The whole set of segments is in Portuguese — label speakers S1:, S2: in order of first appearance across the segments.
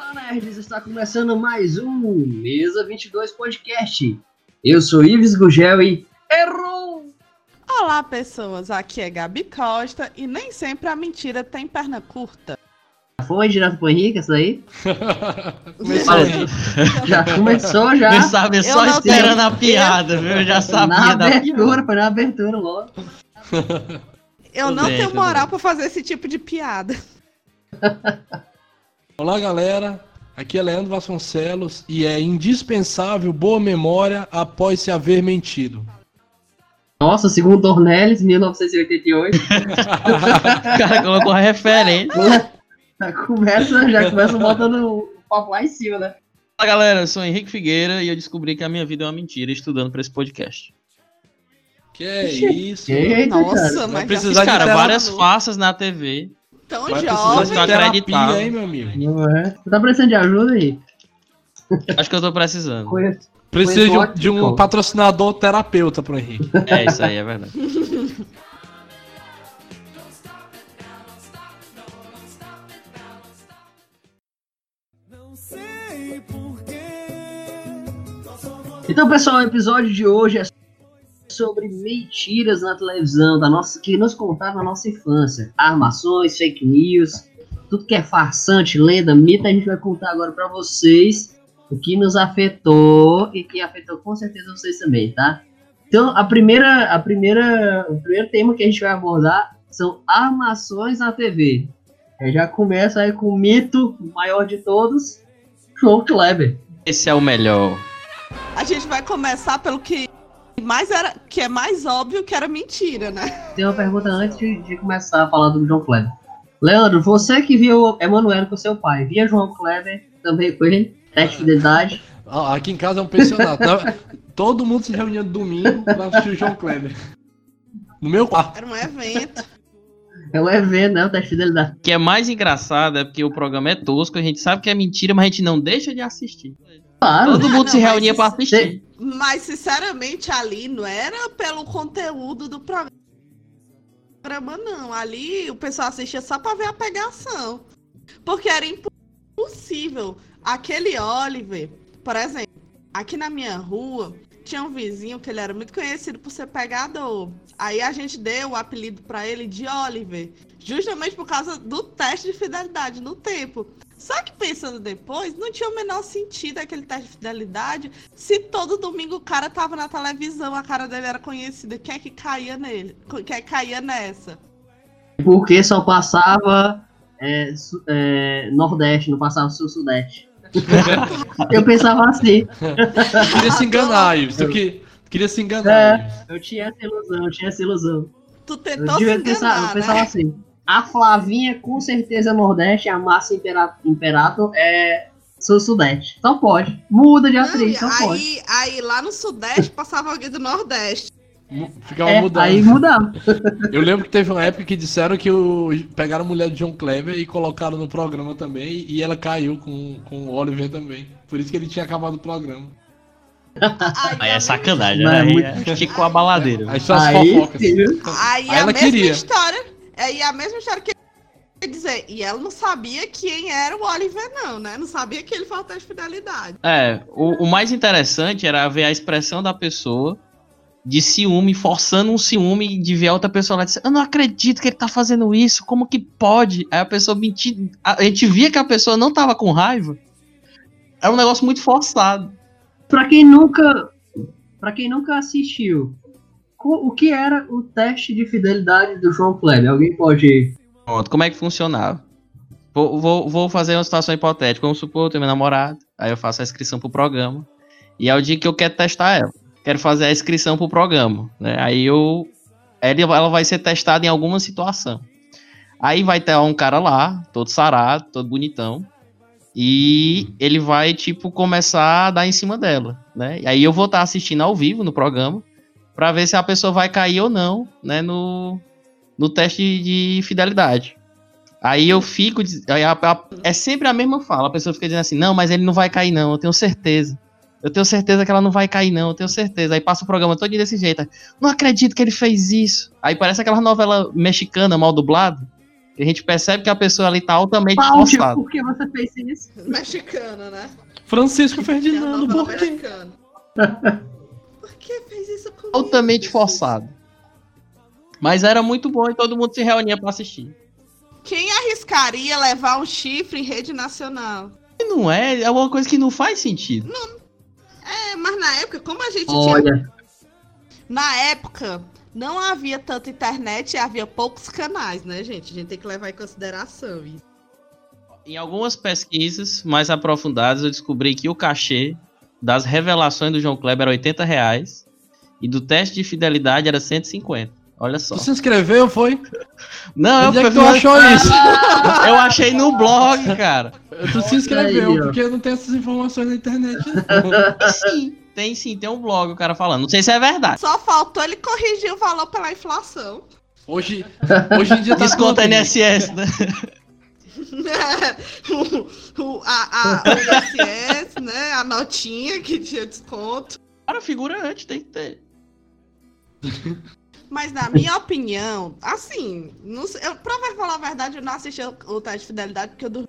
S1: Olá, nerds! Está começando mais um Mesa 22 Podcast. Eu sou Ives Gugel e errou!
S2: Olá, pessoas. Aqui é Gabi Costa e nem sempre a mentira tem perna curta.
S1: Foi direto pro Henrique, essa aí?
S3: Começou,
S1: Olha, já começou, já.
S3: Eu sabia só esperando
S2: tenho-
S3: a piada, viu? Eu já
S1: na
S3: sabia da
S1: abertura, foi na abertura logo.
S2: Eu
S3: Tudo
S2: não
S3: bem,
S2: tenho moral
S3: bem.
S2: pra fazer esse tipo de piada.
S4: Olá, galera. Aqui é Leandro Vasconcelos e é indispensável boa memória após se haver mentido.
S1: Nossa, segundo Dornelles, 1988.
S3: O cara colocou a referência.
S1: já começa, já começa botando o papo lá em cima, né?
S3: Fala, galera. Eu sou o Henrique Figueira e eu descobri que a minha vida é uma mentira estudando pra esse podcast.
S4: Que é isso?
S1: Que cara.
S2: Nossa,
S4: Vai
S2: mas
S4: precisar
S2: já
S4: de
S3: Cara, várias faces na TV.
S2: Tão
S4: Vai
S2: jovem.
S3: Não
S4: terapia,
S3: acreditava.
S4: hein, meu amigo?
S1: Não é? Você tá precisando de ajuda aí?
S3: Acho que eu tô precisando.
S1: Conheço.
S4: Precisa de um,
S1: Conheço
S4: de um patrocinador terapeuta pro Henrique.
S3: É, isso aí, é verdade.
S1: Então, pessoal, o episódio de hoje é sobre mentiras na televisão da nossa, que nos contaram na nossa infância. Armações, fake news, tudo que é farsante, lenda, mito, a gente vai contar agora pra vocês o que nos afetou e que afetou com certeza vocês também, tá? Então, a primeira, a primeira, o primeiro tema que a gente vai abordar são armações na TV. É, já começa aí com o mito maior de todos, João Kleber.
S3: Esse é o melhor.
S2: A gente vai começar pelo que mais era, que é mais óbvio que era mentira, né?
S1: Tem uma pergunta antes de, começar a falar do João Kleber. Leandro, você que viu Emanuel com seu pai, via João Kleber também com ele? Teste de fidelidade?
S4: Ah, Aqui em casa é um pensionato. Todo mundo se reunia no domingo pra assistir o João Kleber. No meu quarto.
S2: Era um evento.
S1: É um evento, né? O teste de fidelidade.
S3: O que é mais engraçado é porque o programa é tosco, a gente sabe que é mentira, mas a gente não deixa de assistir.
S1: Claro.
S3: Todo
S2: Ah,
S3: mundo
S2: não,
S3: se reunia pra assistir.
S2: Mas, sinceramente, ali não era pelo conteúdo do programa, não. Ali o pessoal assistia só pra ver a pegação. Porque era impossível. Aquele Oliver, por exemplo, aqui na minha rua, tinha um vizinho que ele era muito conhecido por ser pegador. Aí a gente deu o apelido pra ele de Oliver, justamente por causa do teste de fidelidade no tempo. Só que pensando depois, não tinha o menor sentido aquele teste de fidelidade se todo domingo o cara tava na televisão, a cara dele era conhecida. Quem é que caía nele? Quem é que caía nessa?
S1: Porque só passava é, é, Nordeste, não passava Sul-Sudeste. Eu pensava assim.
S4: Queria se enganar, Ives. Tu que- queria se enganar, Ives.
S1: Eu tinha essa ilusão, eu tinha essa ilusão.
S2: Tu
S1: Eu,
S2: tentou se
S1: devia pensar, eu
S2: enganar,
S1: pensava
S2: né?
S1: assim. A Flavinha com certeza é Nordeste, a Márcia Impera- Imperato é Sul-Sudeste. Só pode. Muda de atriz,
S2: e
S1: só pode.
S2: aí, aí lá no Sudeste passava alguém do Nordeste.
S4: Ficava
S1: É,
S4: mudando.
S1: aí mudava.
S4: Eu lembro que teve uma época que disseram que o, pegaram a mulher de John Clever e colocaram no programa também, e ela caiu com, com o Oliver também. Por isso que ele tinha acabado o programa.
S2: Aí,
S3: Aí é sacanagem, né?
S1: é
S3: Aí
S1: muito-
S3: é Chico a baladeira.
S4: Aí só as
S1: Aí,
S4: fofocas.
S2: aí
S4: Aí
S2: a
S4: ela
S2: mesma
S4: queria.
S2: história. Aí a mesma história que quer dizer, e ela não sabia quem era o Oliver, não, né? Não sabia que ele teste de fidelidade.
S3: É, o, o mais interessante era ver a expressão da pessoa de ciúme, forçando um ciúme de ver a outra pessoa lá e dizer, eu não acredito que ele tá fazendo isso, como que pode? Aí a pessoa mentir, a, gente via que a pessoa não tava com raiva. Era um negócio muito forçado.
S1: Pra quem nunca, para quem nunca assistiu, o que era o teste de fidelidade do João Kleber? Alguém pode
S3: Pronto, como é que funcionava? Vou, vou, vou fazer uma situação hipotética. Vamos supor, eu tenho meu namorado, aí eu faço a inscrição pro programa. E é o dia que eu quero testar ela. Quero fazer a inscrição pro programa. Né? Aí eu. Ela, vai ser testada em alguma situação. Aí vai ter um cara lá, todo sarado, todo bonitão. E ele vai, tipo, começar a dar em cima dela, né? E aí eu vou estar assistindo ao vivo no programa pra ver se a pessoa vai cair ou não, né? No, no teste de fidelidade. Aí eu fico. aí a- a- é sempre a mesma fala. A pessoa fica dizendo assim: não, mas ele não vai cair, não, eu tenho certeza. Eu tenho certeza que ela não vai cair, não, eu tenho certeza. Aí passa o programa todo desse jeito. Não acredito que ele fez isso. Aí parece aquela novela mexicana mal dublada. Que a gente percebe que a pessoa ali tá altamente forçada.
S1: por que você fez isso?
S2: Mexicana, né?
S4: Francisco
S2: é
S4: Ferdinando, por quê?
S2: Por que fez isso?
S3: Altamente forçado. Mas era muito bom e todo mundo se reunia pra assistir.
S2: Quem arriscaria levar um chifre em rede nacional?
S3: E não é, é uma coisa que não faz sentido.
S2: É, mas na época, como a gente tinha.
S1: Olha,
S2: Na época, não havia tanta internet e havia poucos canais, né, gente? A gente tem que levar em consideração isso.
S3: Em algumas pesquisas mais aprofundadas, eu descobri que o cachê das revelações do João Kleber era 80 reais e do teste de fidelidade era 150. Olha só.
S4: Tu se inscreveu, foi?
S3: Não,
S4: Onde é que tu achou isso?
S3: eu achei no blog, cara.
S4: Tu se inscreveu,
S1: aí,
S4: porque não tem essas informações na internet.
S3: Tem sim, tem sim, tem um blog o cara falando. Não sei se é verdade.
S2: Só faltou ele corrigir o valor pela inflação.
S4: Hoje, hoje em dia tá Henrique?
S3: NSS, né?
S2: o, o, a, a, o ISS, né? A notinha que tinha desconto.
S3: Cara, figurante, tem que ter.
S2: Mas na minha opinião, assim, não sei, eu, pra falar a verdade, eu não assisti o, teste de fidelidade porque eu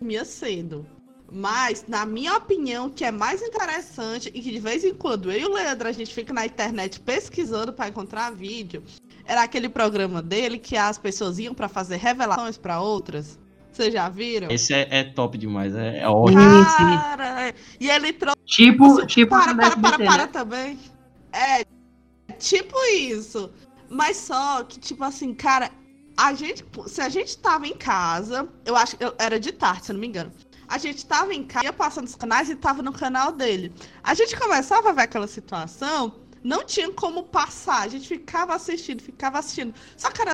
S2: dormia cedo. Mas, na minha opinião, o que é mais interessante e que de vez em quando eu e o Leandro a gente fica na internet pesquisando pra encontrar vídeo, era aquele programa dele que as pessoas iam pra fazer revelações pra outras. Vocês já viram?
S3: Esse é, é top demais, é, é ótimo.
S2: Cara, e ele trouxe
S1: Tipo, tipo
S2: para, para, para, para também. É, tipo isso. Mas só que, tipo assim, cara, a gente, se a gente tava em casa, eu acho que era de tarde, se não me engano. A gente tava em casa, ia passando os canais e tava no canal dele. A gente começava a ver aquela situação, não tinha como passar. A gente ficava assistindo, ficava assistindo. Só que era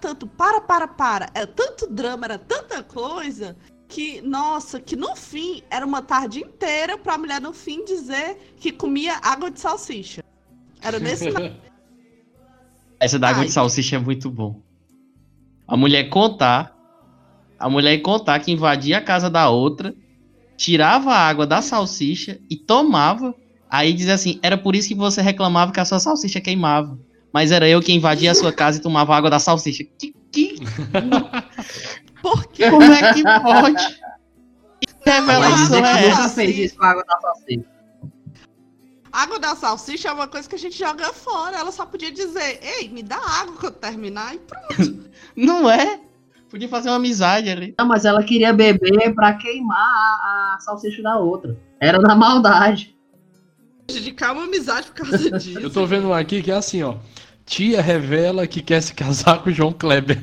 S2: tanto, para, para, para. Era tanto drama, era tanta coisa que, nossa, que no fim era uma tarde inteira pra mulher no fim dizer que comia água de salsicha. Era nesse
S3: Essa da água
S2: Ai.
S3: de salsicha é muito bom. A mulher contar, a mulher contar que invadia a casa da outra, tirava a água da salsicha e tomava. Aí dizia assim: era por isso que você reclamava que a sua salsicha queimava. Mas era eu que invadia a sua casa e tomava água da salsicha. Que, que,
S2: Por quê?
S3: como é que pode? Que revelação
S1: que
S3: é
S1: nunca
S3: essa?
S1: fez isso com a água da salsicha.
S2: Água da salsicha é uma coisa que a gente joga fora. Ela só podia dizer, ei, me dá água quando terminar e pronto.
S3: Não é? Podia fazer uma amizade ali.
S1: Não, mas ela queria beber pra queimar a, a salsicha da outra. Era na maldade.
S2: Dedicar uma amizade por causa disso.
S4: Eu tô vendo um aqui que é assim, ó. Tia revela que quer se casar com o João Kleber.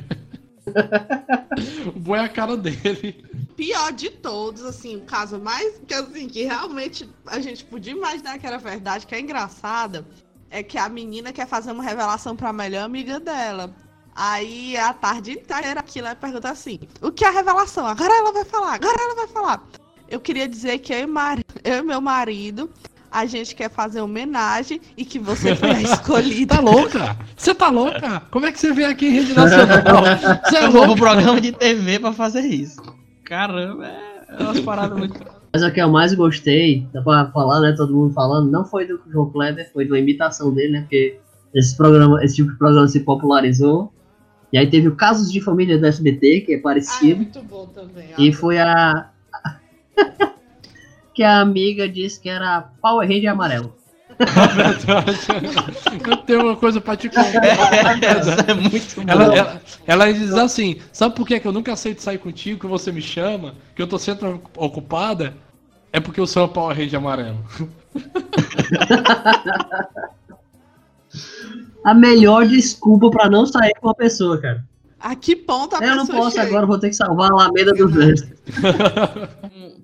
S4: o bom é a cara dele.
S2: Pior de todos, assim, o caso mais que assim, que realmente a gente podia imaginar que era verdade, que é engraçada, é que a menina quer fazer uma revelação pra melhor amiga dela. Aí a tarde inteira aquilo ela pergunta assim: o que é a revelação? Agora ela vai falar, agora ela vai falar. Eu queria dizer que eu e, mari- eu e meu marido, a gente quer fazer homenagem e que você foi a escolhida.
S4: Tá louca? Você tá louca? Como é que você vem aqui em rede nacional? Você é
S3: vou pro programa de TV pra fazer isso. Caramba, é é umas paradas muito.
S1: Mas o que eu mais gostei, dá pra falar, né? Todo mundo falando, não foi do João Kleber, foi da imitação dele, né? Porque esse, programa, esse tipo de programa se popularizou. E aí teve o Casos de Família do SBT, que é
S2: Ah, é
S1: parecido.
S2: muito bom também.
S1: E foi a. que a amiga disse que era Power Ranger amarelo.
S4: Eu tenho uma coisa pra te contar.
S3: Essa é muito boa.
S4: Ela, ela, ela diz assim: sabe por que que eu nunca aceito sair contigo, que você me chama, que eu tô sempre ocupada? É porque eu sou a Power Ranger amarelo.
S1: A melhor desculpa pra não sair com uma pessoa, cara.
S2: A que ponto a
S1: eu não
S2: pessoa
S1: posso
S2: chega?
S1: agora, vou ter que salvar a Alameda dos Anjos.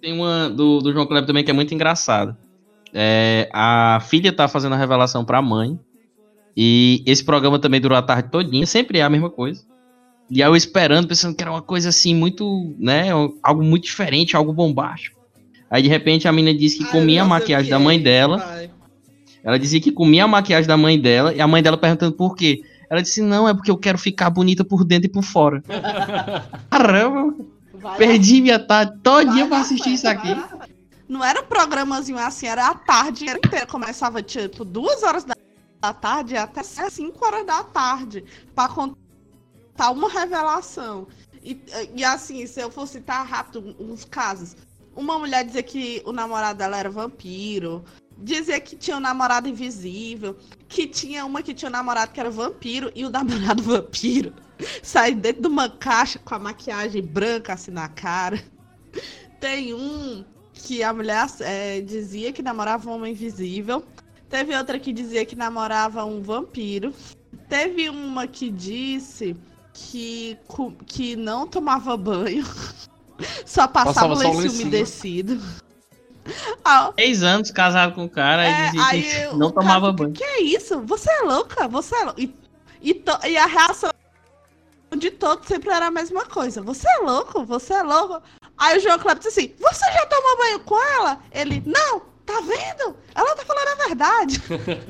S3: Tem uma do, do João Kleber também que é muito engraçada. É, a filha tá fazendo a revelação pra mãe. E esse programa também durou a tarde todinha. Sempre é a mesma coisa. E aí eu esperando, pensando que era uma coisa assim, muito, né? Algo muito diferente, algo bombástico. Aí de repente a menina disse que
S2: eu
S3: comia a maquiagem
S2: que
S3: da mãe dela. Ela dizia que comia a maquiagem da mãe dela. E a mãe dela perguntando por quê. Ela disse, não, é porque eu quero ficar bonita por dentro e por fora. Caramba,
S2: Vai
S3: perdi minha tarde todinha
S2: Vai
S3: pra assistir isso
S2: certo,
S3: aqui.
S2: certo. Não era um programazinho assim, era a tarde inteira. Começava tipo duas horas da tarde até 5 horas da tarde. Pra contar uma revelação. E, e assim, se eu for citar rápido uns casos. Uma mulher dizia que o namorado dela era vampiro. Dizia que tinha um namorado invisível. Que tinha uma que tinha um namorado que era vampiro. E o namorado vampiro sai dentro de uma caixa com a maquiagem branca assim na cara. Tem um que a mulher é, dizia que namorava um homem invisível. Teve outra que dizia que namorava um vampiro. Teve uma que disse que, que não tomava banho. Só passava, passava lenço umedecido.
S3: Ah, Seis anos casado com o cara é, e dizia que eu, não tomava cara, banho.
S2: Que é isso? Você é louca? Você é louca? E, e, to, e a reação de todos sempre era a mesma coisa. Você é louco? Você é louco? Aí o João Kleber disse assim: Você já tomou banho com ela? Ele, não, tá vendo? Ela tá falando a verdade.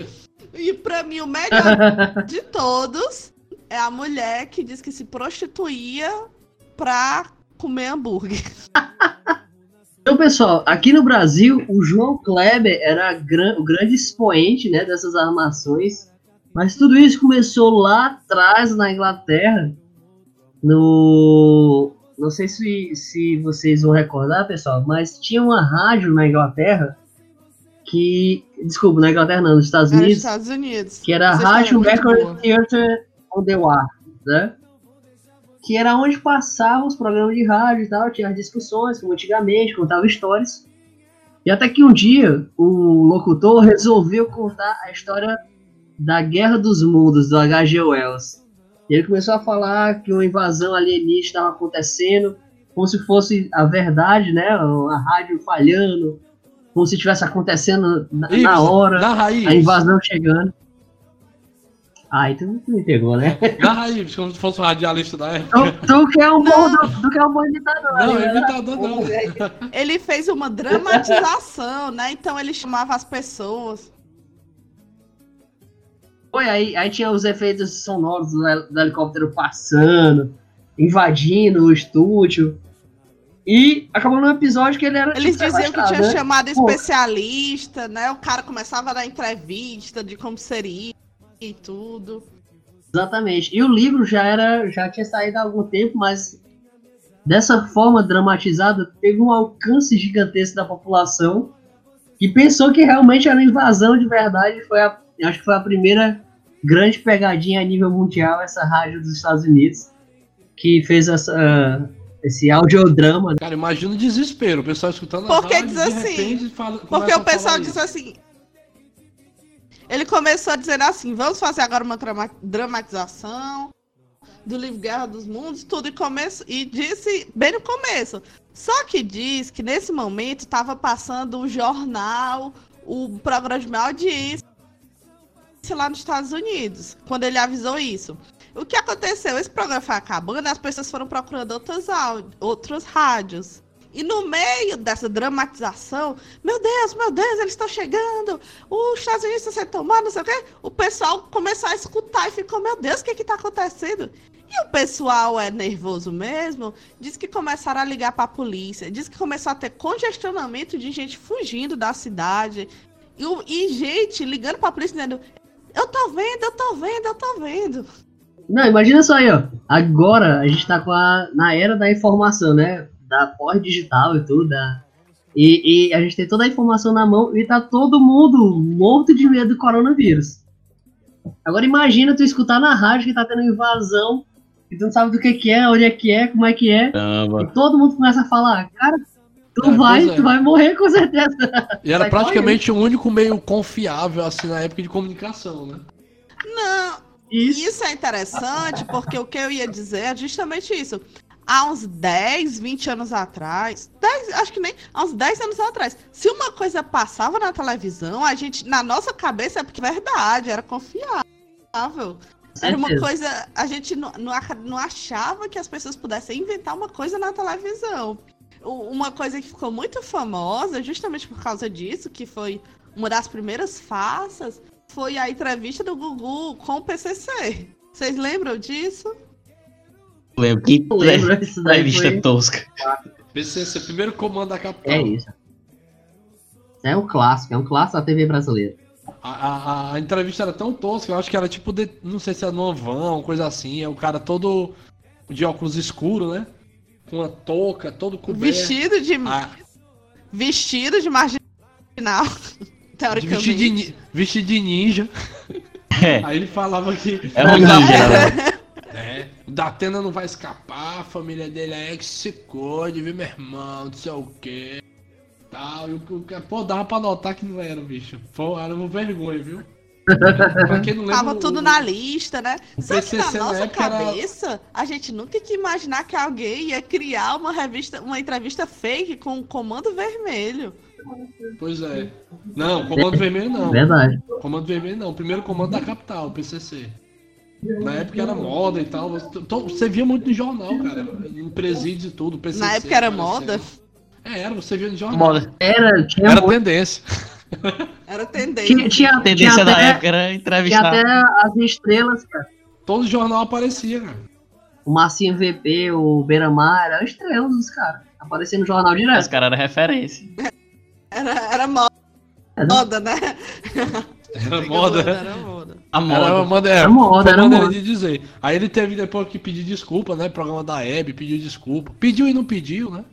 S2: e pra mim, o melhor de todos é a mulher que diz que se prostituía pra comer hambúrguer.
S1: Então, pessoal, aqui no Brasil, o João Kleber era o grande expoente né, dessas armações. Mas tudo isso começou lá atrás, na Inglaterra, no. Não sei se, se vocês vão recordar, pessoal, mas tinha uma rádio na Inglaterra que. Desculpa, na Inglaterra não, nos Estados Unidos.
S2: Estados Unidos.
S1: Que era a Rádio Record Theatre on the War, né? Que era onde passavam os programas de rádio e tal, tinha as discussões, como antigamente, contava histórias. E até que um dia o locutor resolveu contar a história da Guerra dos Mundos, do H.G. Wells. E ele começou a falar que uma invasão alienígena estava acontecendo, como se fosse a verdade, né? A rádio falhando, como se estivesse acontecendo na, na hora, a invasão chegando. Ah, então tu me pegou, né?
S4: Na raiz, como se fosse um radialista da época.
S1: Tu, tu que é um bom, tu, é um bom imitador.
S4: Não, né? imitador não.
S2: Ele fez uma dramatização, né? Então ele chamava as pessoas.
S1: Foi, aí, aí tinha os efeitos sonoros do, do helicóptero passando, invadindo o estúdio. E acabou no episódio que ele era.
S2: Eles tipo, diziam que tinha né? chamado especialista, né? O cara começava a dar entrevista de como seria e tudo.
S1: Exatamente. E o livro já era, já tinha saído há algum tempo, mas dessa forma dramatizada teve um alcance gigantesco da população que pensou que realmente era uma invasão de verdade. Foi a, acho que foi a primeira grande pegadinha a nível mundial essa rádio dos Estados Unidos que fez essa uh, esse audiodrama.
S4: Cara, imagina o desespero, o pessoal escutando
S2: porque a rádio, diz assim, fala, porque o pessoal diz assim, ele começou dizendo assim: vamos fazer agora uma dramatização do livro Guerra dos Mundos, tudo e começo e disse bem no começo. Só que diz que nesse momento estava passando o jornal, o programa de audiência lá nos Estados Unidos, quando ele avisou isso. O que aconteceu? Esse programa foi acabando, as pessoas foram procurando outras, outros rádios. E no meio dessa dramatização, meu Deus, meu Deus, eles estão chegando, os Estados Unidos estão sendo tomados, não sei o quê. O pessoal começou a escutar e ficou, meu Deus, o que está acontecendo? E o pessoal é nervoso mesmo, diz que começaram a ligar para a polícia, diz que começou a ter congestionamento de gente fugindo da cidade. E, e gente ligando para a polícia dizendo: Eu tô vendo, eu tô vendo, eu tô vendo.
S1: Não, imagina só aí, ó. Agora a gente tá com a, na era da informação, né? da pós-digital e tudo, da, e, e, a gente tem toda a informação na mão e tá todo mundo morto de medo do coronavírus. Agora imagina tu escutar na rádio que tá tendo invasão e tu não sabe do que que é, onde é que é, como é que é. E todo mundo começa a falar, cara, tu é, vai, é. tu vai morrer com certeza.
S4: E era praticamente o único meio confiável assim na época de comunicação, né?
S2: Não, isso. isso é interessante porque o que eu ia dizer é justamente isso há uns 10, 20 anos atrás, 10, acho que nem, há uns 10 anos atrás, se uma coisa passava na televisão, a gente, na nossa cabeça, é porque é verdade, era confiável. Era uma coisa, a gente não, não achava que as pessoas pudessem inventar uma coisa na televisão. Uma coisa que ficou muito famosa, justamente por causa disso, que foi uma das primeiras farsas, foi a entrevista do Gugu com o PCC. Vocês lembram disso?
S3: lembro. Que eu lembro isso daí entrevista foi... tosca.
S4: PCC, primeiro comando da capital.
S1: É isso. É um clássico, é um clássico da TV brasileira.
S4: A, a, a entrevista era tão tosca, eu acho que era tipo, de, não sei se era numa van, coisa assim. É o cara todo de óculos escuro, né? Com uma touca, todo coberto.
S2: Vestido de.
S4: Ah,
S2: Vestido de marginal. Teoricamente.
S4: vestido, de, vestido de ninja.
S3: É,
S4: Aí ele falava que
S3: é um ninja, né?
S4: é, o Datena não vai escapar, a família dele é que se cuide, viu, meu irmão, não sei o quê. Tal, e o, o, pô, dava pra notar que não era, bicho. Pô, era uma vergonha, viu? pra quem não lembra.
S2: Tava
S4: o-
S2: tudo na lista, né?
S4: o
S2: Só que na
S4: PCC na
S2: nossa
S4: era-
S2: cabeça, a gente nunca ia imaginar que alguém ia criar uma revista, uma entrevista fake com o Comando Vermelho.
S4: Pois é. Não, Comando Vermelho não.
S1: Verdade.
S4: Comando Vermelho não. Primeiro comando da capital, o PCC. Na época era moda e tal. Você- via muito no jornal, cara. Em presídios e tudo. PCC
S2: Na época era
S4: aparecendo.
S2: moda,
S4: É, era, você via no jornal.
S3: Moda.
S1: Era, tinha,
S4: Era tendência.
S2: era tendência.
S1: tinha, tinha,
S3: A tendência
S1: tinha
S3: da
S1: até,
S3: época era
S1: tinha
S3: entrevistar.
S1: até as estrelas, cara.
S4: Todo jornal aparecia, cara.
S1: O Marcinho VP, o Beira-Mar, eram estrelas dos caras. Aparecendo no jornal
S3: Os
S1: direto.
S3: caras eram referência.
S2: Era, era moda,
S1: não?
S2: moda, né?
S4: Era moda.
S2: Era moda.
S3: A
S4: Era
S3: moda.
S4: moda,
S1: Era
S4: era
S1: moda, era
S4: maneira
S1: moda.
S4: de dizer. Aí ele teve depois que pedir desculpa, né? Programa da Hebe, pediu desculpa. Pediu e não pediu, né?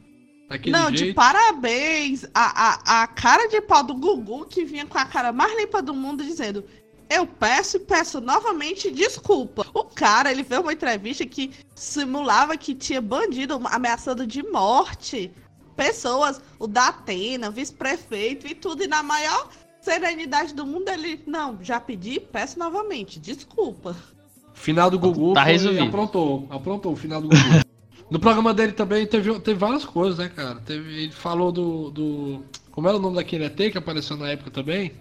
S4: Daquele
S2: Não, de
S4: jeito.
S2: parabéns a, a, a cara de pau do Gugu que vinha com a cara mais limpa do mundo dizendo eu peço e peço novamente desculpa. O cara, ele fez uma entrevista que simulava que tinha bandido ameaçando de morte pessoas, o da Atena, vice-prefeito e tudo, e na maior serenidade do mundo ele, não, já pedi, peço novamente, desculpa.
S4: Final do Gugu
S3: Tá
S4: foi-
S3: resolvido.
S4: aprontou, aprontou o final do Gugu. No programa dele também teve, teve várias coisas, né, cara? Teve, ele falou do, do. Como era o nome daquele ET que apareceu na época também?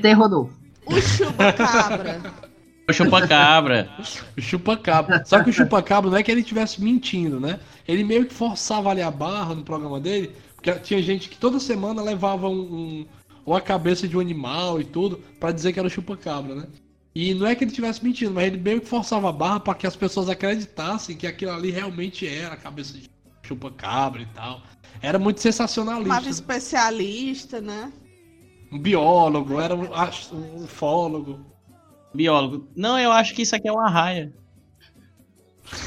S1: Tem Rodolfo.
S2: O chupacabra.
S3: O chupa-cabra.
S4: O chupacabra. Só que o chupacabra não é que ele estivesse mentindo, né? Ele meio que forçava ali a barra no programa dele, porque tinha gente que toda semana levava um, um- uma cabeça de um animal e tudo pra dizer que era o chupacabra, né? E não é que ele estivesse mentindo, mas ele meio que forçava a barra para que as pessoas acreditassem que aquilo ali realmente era a cabeça de chupacabra e tal. Era muito sensacionalista.
S2: Chamava especialista, né?
S4: Um biólogo, era um, um ufólogo.
S3: Biólogo. Não, eu acho que isso aqui é uma raia.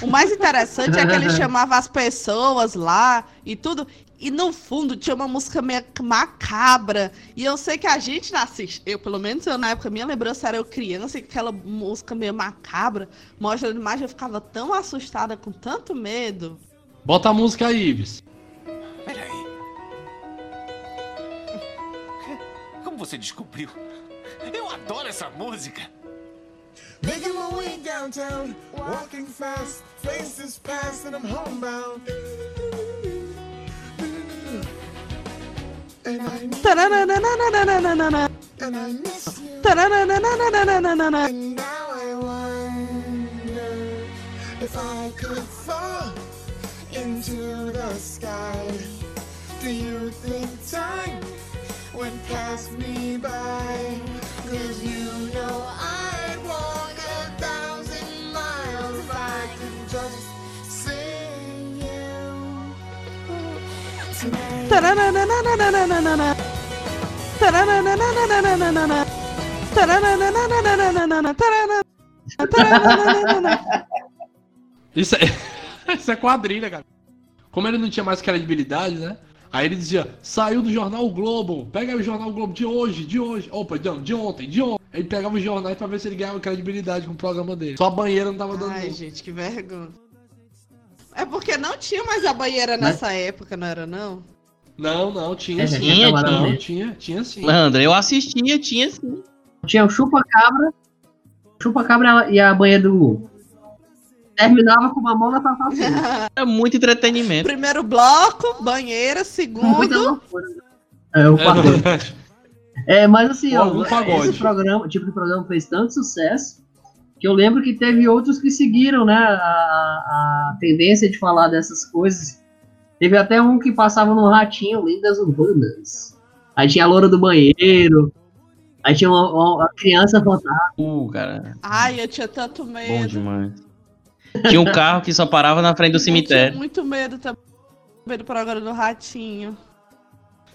S2: O mais interessante é que ele chamava as pessoas lá e tudo. E no fundo tinha uma música meio macabra. E eu sei que a gente não assiste. Eu, pelo menos, eu, na época, minha lembrança era eu criança e aquela música meio macabra. Mostrando imagem, eu ficava tão assustada, com tanto medo.
S4: Bota a música aí, Ives.
S5: Peraí. Como você descobriu? Eu adoro essa música.
S6: Making my way downtown, walking fast, faces past, and I'm homebound. If I could fall into the sky. Do you think time went past me by?
S4: Isso é, isso é quadrilha, cara. Como ele não tinha mais credibilidade, né? Aí ele dizia, saiu do jornal o Globo, pega aí o jornal o Globo de hoje, de hoje. Opa, não, de ontem, de ontem. Aí pegava os jornais pra ver se ele ganhava credibilidade com o programa dele. Só a banheira não tava dando.
S2: Ai, gente, que vergonha. É porque não tinha mais a banheira nessa época, não era não?
S4: Não, não, tinha
S1: É,
S4: sim.
S3: tinha
S4: não, tinha, tinha sim.
S3: Leandro, eu assistia, tinha sim.
S1: Tinha o chupa-cabra, chupa-cabra e a banheira do Gugu. Terminava com uma mão na taça
S3: Era muito entretenimento.
S2: Primeiro bloco, banheira, segundo.
S1: É, o
S4: É
S1: pagode. É, mas assim, ó, esse programa, tipo de programa fez tanto sucesso que eu lembro que teve outros que seguiram, né, a, a tendência de falar dessas coisas. Teve até um que passava no ratinho, Lendas Urbanas. Aí tinha a loura do banheiro. Aí tinha uma, uma criança fantasma.
S3: Uh, cara,
S2: Ai, eu tinha tanto
S3: bom
S2: medo.
S3: demais. Tinha um carro que só parava na frente do
S2: Eu tinha
S3: cemitério.
S2: muito medo também do programa do Ratinho.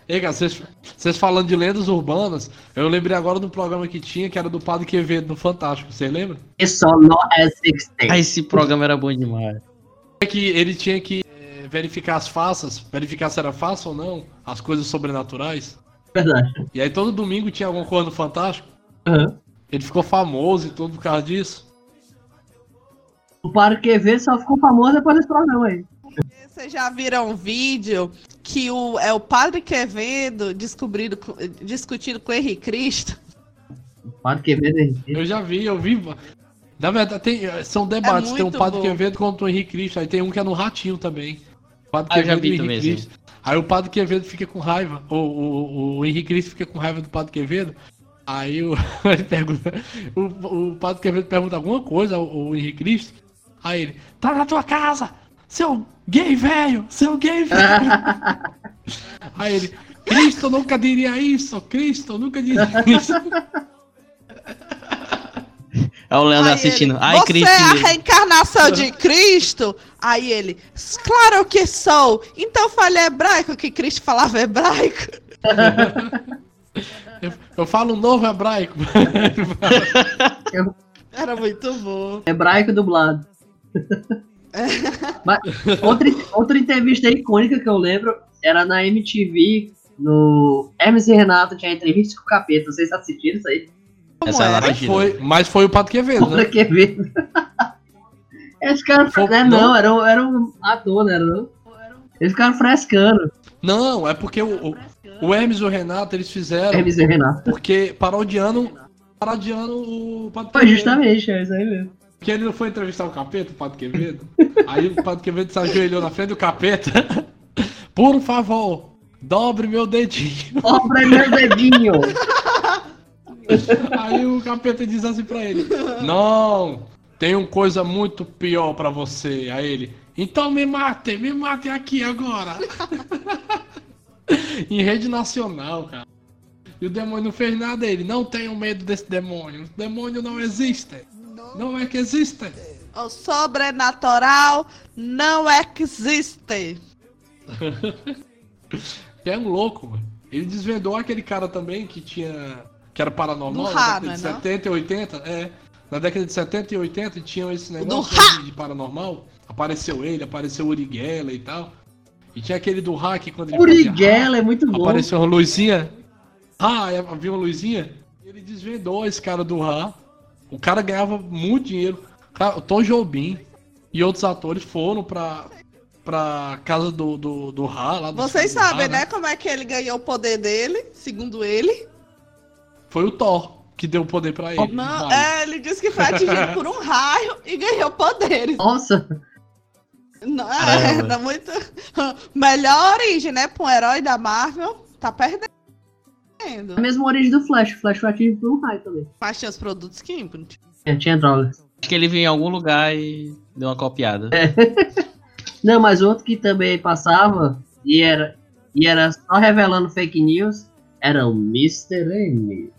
S4: Ei, cara, vocês, vocês falando de lendas urbanas, eu lembrei agora do programa que tinha, que era do Padre Quevedo no Fantástico, vocês lembram?
S1: It's all not as sixteen.
S3: Ah, esse programa era bom demais.
S4: É que ele tinha que é, verificar as faces, verificar se era fácil ou não, as coisas sobrenaturais.
S1: Verdade.
S4: E aí todo domingo tinha alguma coisa no Fantástico.
S1: Aham.
S4: Ele ficou famoso e tudo por causa disso.
S1: O Padre Quevedo só ficou famoso depois desse programa aí.
S2: Vocês já viram um vídeo que o, é o Padre Quevedo descobrindo, com- discutindo com o Henrique Cristo?
S1: O Padre Quevedo é
S4: Eu já vi, eu vi. Na verdade, tem, são debates. tem o Padre
S2: bom.
S4: Quevedo contra o Henrique Cristo. Aí tem um que é no Ratinho também. Padre
S3: Ah, eu já vi também.
S4: Cristo. Aí o Padre Quevedo fica com raiva. O, o, o Henrique Cristo fica com raiva do Padre Quevedo. Aí o, ele pergunta. O, o Padre Quevedo pergunta alguma coisa ao, ao Henrique Cristo. Aí ele, tá na tua casa! Seu gay velho! Seu gay velho! Aí ele, Cristo nunca diria isso! Cristo nunca diria isso!
S3: É o Leandro
S2: Aí
S3: assistindo.
S2: ele,
S3: Ai,
S2: Você
S3: Cristo.
S2: é a reencarnação de Cristo? Aí ele, claro que sou. Então fale hebraico, que Cristo falava hebraico.
S4: Eu, eu falo novo hebraico.
S2: Era muito bom.
S1: hebraico dublado. Mas outra, outra entrevista icônica que eu lembro era na MTV, no Hermes e Renato tinha entrevista com o capeta. Vocês assistiram isso aí?
S3: Essa é
S4: Mas foi, mas foi o Padre Quevedo, né?
S1: Quevedo. Esse cara,
S4: Foi-
S1: né, não, era, um- era um ator, né? Era, não? Eles ficaram frescando,
S4: Não, é porque o, o, o Hermes e o Renato eles fizeram
S1: Hermes e Renato.
S4: porque parodiando, parodiando o
S1: Foi
S4: Quevedo.
S1: justamente, é isso aí mesmo.
S4: Porque ele não foi entrevistar o capeta, o Padre Quevedo. Aí o Padre Quevedo se ajoelhou na frente do capeta. Por favor, dobre meu dedinho.
S1: Pra meu dedinho.
S4: Aí o capeta diz assim pra ele: Não, tem uma coisa muito pior pra você. Aí ele: Então me matem, me matem aqui agora. em rede nacional, cara. E o demônio não fez nada. Ele: Não tenham medo desse demônio. O demônio não existe. Não é que existe.
S2: O sobrenatural não existe.
S4: Que é um louco, mano. Ele desvendou aquele cara também que tinha. Que era paranormal
S2: Do
S4: na
S2: Ra,
S4: década de
S2: não é não?
S4: 70 e 80. É. Na década de 70 e 80 tinham esse negócio
S2: do
S4: de, paranormal. Apareceu ele, apareceu o Uri Geller e tal. E tinha aquele do hack quando ele
S1: Uri
S4: fazia
S1: Geller é muito bom.
S4: Apareceu uma luzinha. Ah, viu uma luzinha? Ele desvendou esse cara do Ra. O cara ganhava muito dinheiro. Cara, o Tom Jobim e outros atores foram pra, pra casa do, do, do Ra. Lá dos
S2: Vocês
S4: do
S2: sabem,
S4: Ra,
S2: né, como é que ele ganhou o poder dele, segundo ele?
S4: Foi o Thor que deu o poder pra ele.
S2: Não, é, ele disse que foi atingido por um raio e ganhou poderes.
S1: Nossa,
S2: Não, é, não muito. Melhor origem, né, pra um herói da Marvel, tá perdendo.
S1: a mesma origem do Flash. O Flash foi atingido por um raio também.
S2: Mas tinha os produtos químicos.
S1: É, tinha drogas.
S3: Acho que ele viu em algum lugar e deu uma copiada.
S1: Não, mas outro que também passava e era, e era só revelando fake news era o Mr. M.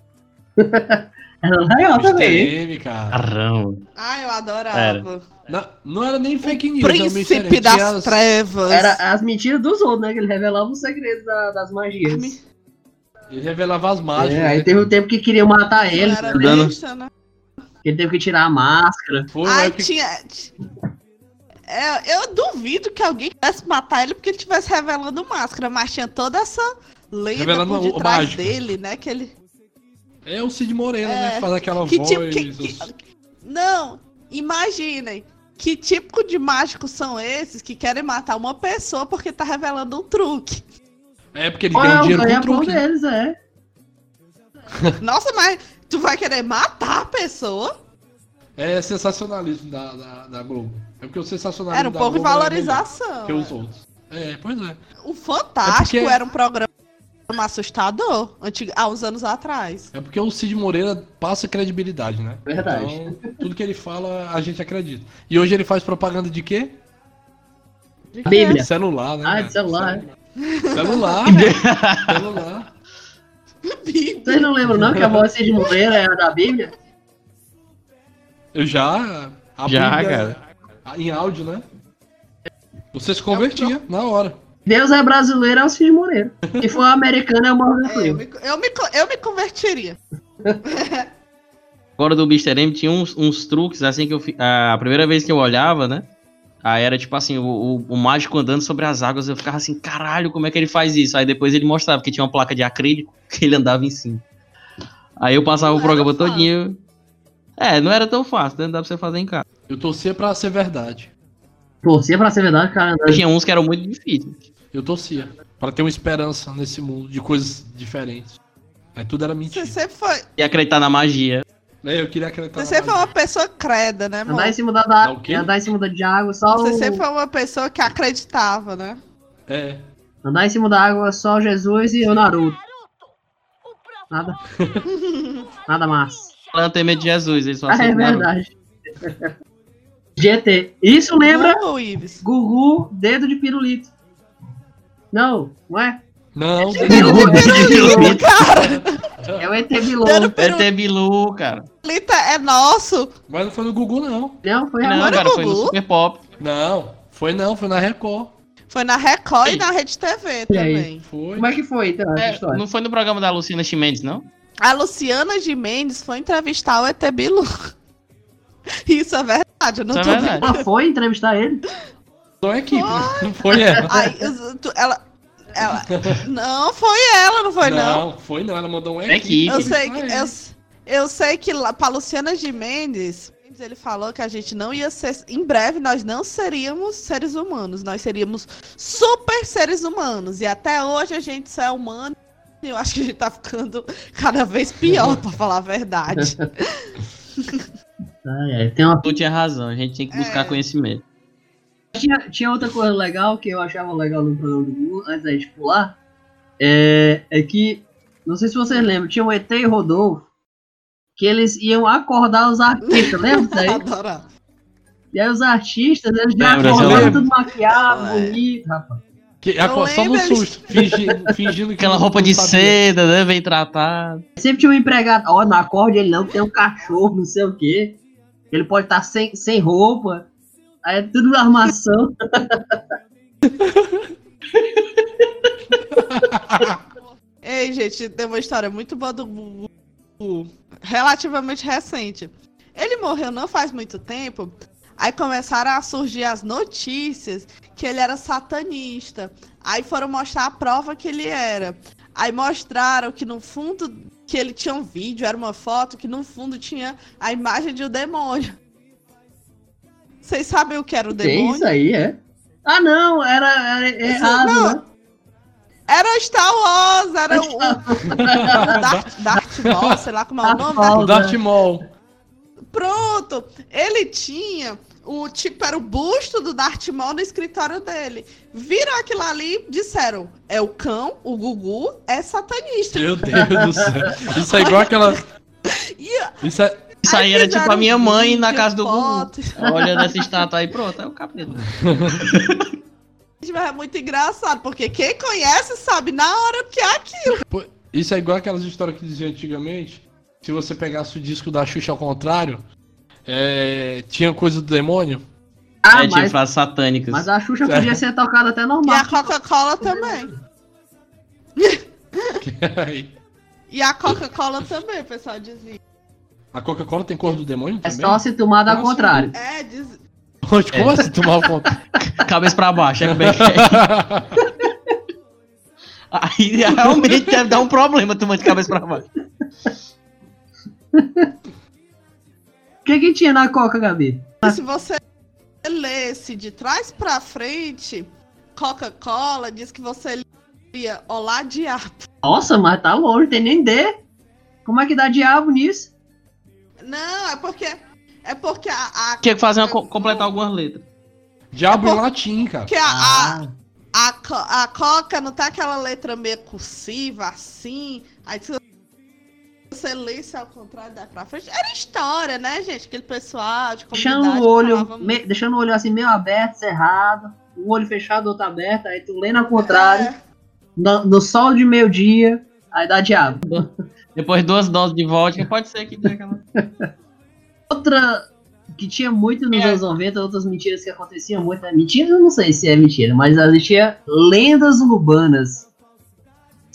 S1: era legal
S4: Mr.
S1: também.
S3: Caramba.
S2: Ah, eu adorava.
S3: Era.
S4: Não, não era nem fake news.
S2: Príncipe das
S4: as-
S2: trevas.
S1: Era as mentiras dos outros, né? Que ele revelava os segredos da- das magias.
S4: Ele revelava as mágicas.
S1: É, aí
S4: né?
S1: teve um tempo que queriam matar ele,
S2: era
S3: dando-
S2: besta, né?
S1: ele teve que tirar a máscara.
S4: Foi
S2: Ai,
S4: época que-
S2: tinha. É, eu duvido que alguém quisesse matar ele porque ele estivesse revelando máscara, mas tinha toda essa lenda
S4: Revelando
S2: por detrás dele, né? Que ele.
S4: É o Cid Moreira, né?
S2: É,
S4: Que faz aquela
S2: que
S4: voz.
S2: tipo- que-
S4: os-
S2: Não, imaginem. Que tipo de mágicos são esses que querem matar uma pessoa porque tá revelando um truque?
S4: É porque ele
S1: Olha,
S4: ganha
S1: o
S4: dinheiro com truque. né?
S1: deles, é.
S2: Nossa, mas tu vai querer matar a pessoa?
S4: É sensacionalismo da, da, da Globo. É porque o sensacionalismo
S2: Era um pouco de
S4: é
S2: valorização.
S4: melhor Que os outros. É, pois é.
S2: O Fantástico
S4: É porque-
S2: era um programa assustador antigo, há uns anos atrás.
S4: É porque o Cid Moreira passa credibilidade, né?
S1: Verdade.
S4: Então, tudo que ele fala, a gente acredita. E hoje ele faz propaganda de quê?
S1: Bíblia.
S4: Celular, né?
S1: Ah, de celular.
S4: Celular. celular.
S1: Vocês não lembram não que a voz de Moreira era da Bíblia?
S4: Eu já. A
S3: Já,
S4: Bíblia
S3: cara.
S4: Em áudio, né? Você se convertia na hora.
S1: Deus é brasileiro é o Cid Moreira. Se for americano é o Morgan
S2: É, eu,
S1: Freeman.
S2: eu, me, eu me converteria.
S3: Agora do Mr. M tinha uns, uns truques, assim, que eu. A primeira vez que eu olhava, né? Aí era tipo assim, o, o, o mágico andando sobre as águas, eu ficava assim, caralho, como é que ele faz isso? Aí depois ele mostrava que tinha uma placa de acrílico que ele andava em cima. Aí eu passava
S2: Não
S3: o programa todinho. É, não era tão fácil, né? Dá pra você fazer em casa.
S4: Eu torcia pra ser verdade.
S1: Torcia pra ser verdade, cara.
S3: Tinha uns que eram muito difíceis.
S4: Eu torcia. Pra ter uma esperança nesse mundo de coisas diferentes. Aí tudo era
S2: Você
S4: mentira.
S2: sempre foi,
S3: E acreditar na magia.
S4: É, eu queria acreditar.
S2: você
S4: na
S2: sempre foi
S4: magia.
S2: uma pessoa creda, né, amor?
S1: Andar em cima da, da
S4: o quê?
S1: andar em cima da, de água, só
S2: Você
S1: o,
S2: sempre foi uma pessoa que acreditava, né?
S4: É.
S1: andar em cima da água, só Jesus e o Naruto. Nada. Nada mais.
S3: Ela não tem medo de Jesus, ele só
S1: Ah, é
S3: aceita
S1: Verdade. GT. Isso lembra
S2: Não, Ives.
S1: Gugu, dedo de pirulito. Não, não é?
S4: Não,
S1: É o ET Bilu.
S2: Dedo
S3: É Bilu, cara.
S2: Pirulita é nosso.
S4: mas não foi no Gugu, não.
S1: Não, foi
S3: Não,
S1: agora.
S3: cara, foi no? Super Pop.
S4: Não, foi não, foi na Record.
S2: Foi na Record e na Rede TV também.
S4: Foi.
S1: Como é que foi, então, essa
S3: É,
S1: história?
S3: não foi no programa da Luciana Chimenez, não?
S2: A Luciana de Mendes foi entrevistar o ET Bilu. Isso é verdade, eu não
S3: Isso é
S2: tô
S3: verdade.
S1: Ela foi entrevistar ele?
S4: Só a equipe, né? não foi ela.
S2: Aí, eu- tu- ela, ela. Não, foi ela, não foi não.
S4: não, foi não, ela mandou uma
S3: É
S4: equipe.
S3: equipe.
S2: Eu sei, que, eu, eu sei que lá, pra Luciana de Mendes, ele falou que a gente não ia ser. Em breve, nós não seríamos seres humanos, nós seríamos super seres humanos. E até hoje a gente só é humano. E eu acho que a gente tá ficando cada vez pior, pra falar a verdade.
S1: Ah, é. Tem uma...
S3: Tu tinha razão, a gente tinha que buscar
S2: É.
S3: conhecimento.
S1: tinha, tinha outra coisa legal que eu achava legal no programa do Gugu, antes da gente pular. É, é que, não sei se vocês lembram, tinha o ET e o Rodolfo, que eles iam acordar os artistas, lembra disso aí?
S2: Adorava.
S1: E aí os artistas, eles já
S3: Lembra,
S4: lembra.
S1: tudo maquiado,
S2: É.
S1: bonito, rapaz.
S4: Que, a- só no susto, fingindo, fingindo que
S3: Aquela roupa de
S4: sabia.
S3: seda, né? Bem tratada.
S1: Sempre tinha um empregado, ó, não acorde ele não, que tem um cachorro, não sei o quê. Ele pode estar sem, sem roupa. Aí é tudo armação.
S2: Ei, gente, tem uma história muito boa do Gugu, relativamente recente. Ele morreu não faz muito tempo, aí começaram a surgir as notícias que ele era satanista. Aí foram mostrar a prova que ele era. Aí mostraram que no fundo que ele tinha um vídeo, era uma foto que no fundo tinha a imagem de um demônio. Vocês sabem o que era o
S1: Que
S2: demônio?
S1: isso aí, é? Ah, não, era, era errado,
S2: não.
S1: né?
S2: Era Star Wars, era o, o Darth, Darth Maul, sei lá como é o
S1: Darth
S2: nome.
S1: Maul.
S4: O Darth Maul.
S2: Pronto, ele tinha o tipo era o busto do Darth Maul no escritório dele. Viram aquilo ali, disseram: é o cão, o Gugu é satanista.
S4: Meu Deus do céu. Isso é igual aquela. Isso é.
S3: Isso aí era tipo a minha mãe na casa do Gugu.
S2: foto.
S3: Olha essa estátua aí, pronto, é o capeta.
S2: Mas é muito engraçado, porque quem conhece sabe na hora que é aquilo.
S4: Isso é igual aquelas histórias que diziam antigamente. Se você pegasse o disco da Xuxa ao contrário, é, tinha coisa do demônio.
S1: Ah,
S3: é, tinha
S1: mas,
S3: frases satânicas.
S1: mas a Xuxa podia ser tocada até
S2: E
S1: normal.
S2: a Coca-Cola também. E a Coca-Cola também, o pessoal dizia.
S4: a Coca-Cola tem cor do demônio
S1: É
S4: também?
S1: só se tomada ao
S4: Como
S1: contrário.
S2: É, diz...
S4: Como assim tomar o contrário?
S3: Cabeça pra baixo, é como é que é. Aí realmente deve dar um problema tomando de cabeça pra baixo.
S1: O que que tinha na Coca, Gabi?
S2: Se você lesse de trás pra frente, Coca-Cola diz que você lia Olá Diabo.
S1: Nossa, mas tá longe, tem nem D. Como é que dá diabo nisso?
S2: Não, é porque. É porque a. a
S3: Tinha que fazer uma, co- completar algumas letras.
S4: Diabo
S2: É
S4: em latim, cara.
S2: porque a, a, a, co- a Coca não tá aquela letra meio cursiva assim. Aí se você lesse ao contrário da pra frente. Era história, né, gente? Aquele pessoal de.
S1: Deixando o olho,
S2: falava
S1: me- deixando o olho assim meio aberto, cerrado, o olho fechado, outro aberto, aí tu lendo ao contrário,
S2: É,
S1: no, no sol de meio-dia, aí dá diabo.
S3: Depois duas doses de vodka, pode ser que dê aquela.
S1: Outra, que tinha muito nos
S3: É.
S1: anos 90, outras mentiras que aconteciam muito. Né? Mentiras eu não sei se é mentira, mas existia lendas urbanas.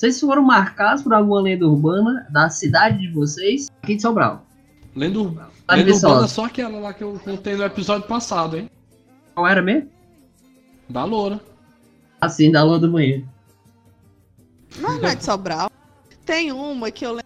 S1: Vocês foram marcados por alguma lenda urbana da cidade de vocês, aqui de Sobral?
S4: Lendo,
S1: Tá
S4: lendo
S1: Viçosa.
S4: urbana só aquela lá que eu contei no episódio passado, hein?
S1: Qual era mesmo?
S4: Da Loura.
S1: Assim, da lua do banheiro.
S2: Mas não é de Sobral. Tem uma que eu lem-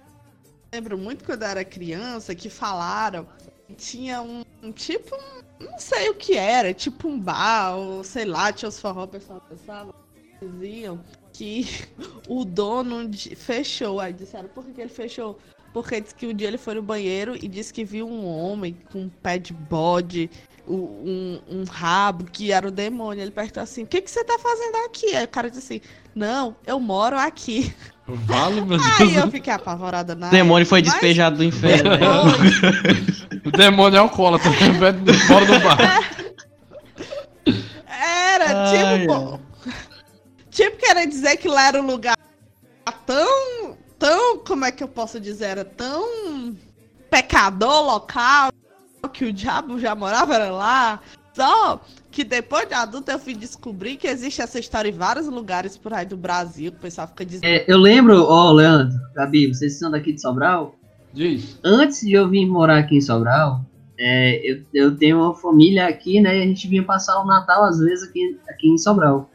S2: lembro muito quando eu era criança, que falaram que tinha um, um tipo, um- não sei o que era, tipo um bar, ou sei lá, tinha os forró, o pessoal pensava, diziam que o dono de- fechou. Aí disseram, por que, ele fechou? Porque disse que um dia ele foi no banheiro e disse que viu um homem com um pé de bode, um, um rabo, que era o demônio. Ele perguntou assim, o que, que você tá fazendo aqui? Aí o cara disse assim, não, eu moro aqui.
S4: Vale, meu
S2: Aí
S4: Deus.
S2: eu fiquei apavorada na
S3: O demônio foi
S2: época,
S3: despejado do inferno. né?
S2: mas
S4: O demônio é alcoólatra, fora do bar.
S2: Era,
S3: Ai,
S2: tipo, tipo, querer dizer que lá era um lugar tão, tão, como é que eu posso dizer, era tão pecador local que o diabo já morava era lá. Só que depois de adulto eu fui descobrir que existe essa história em vários lugares por aí do Brasil, o pessoal fica dizendo.
S1: É, eu lembro, ó, Leandro, Gabi, vocês são daqui de Sobral?
S4: Diz.
S1: Antes de eu vir morar aqui em Sobral, é, eu, eu tenho uma família aqui, né? E a gente vinha passar o Natal às vezes aqui, aqui em Sobral.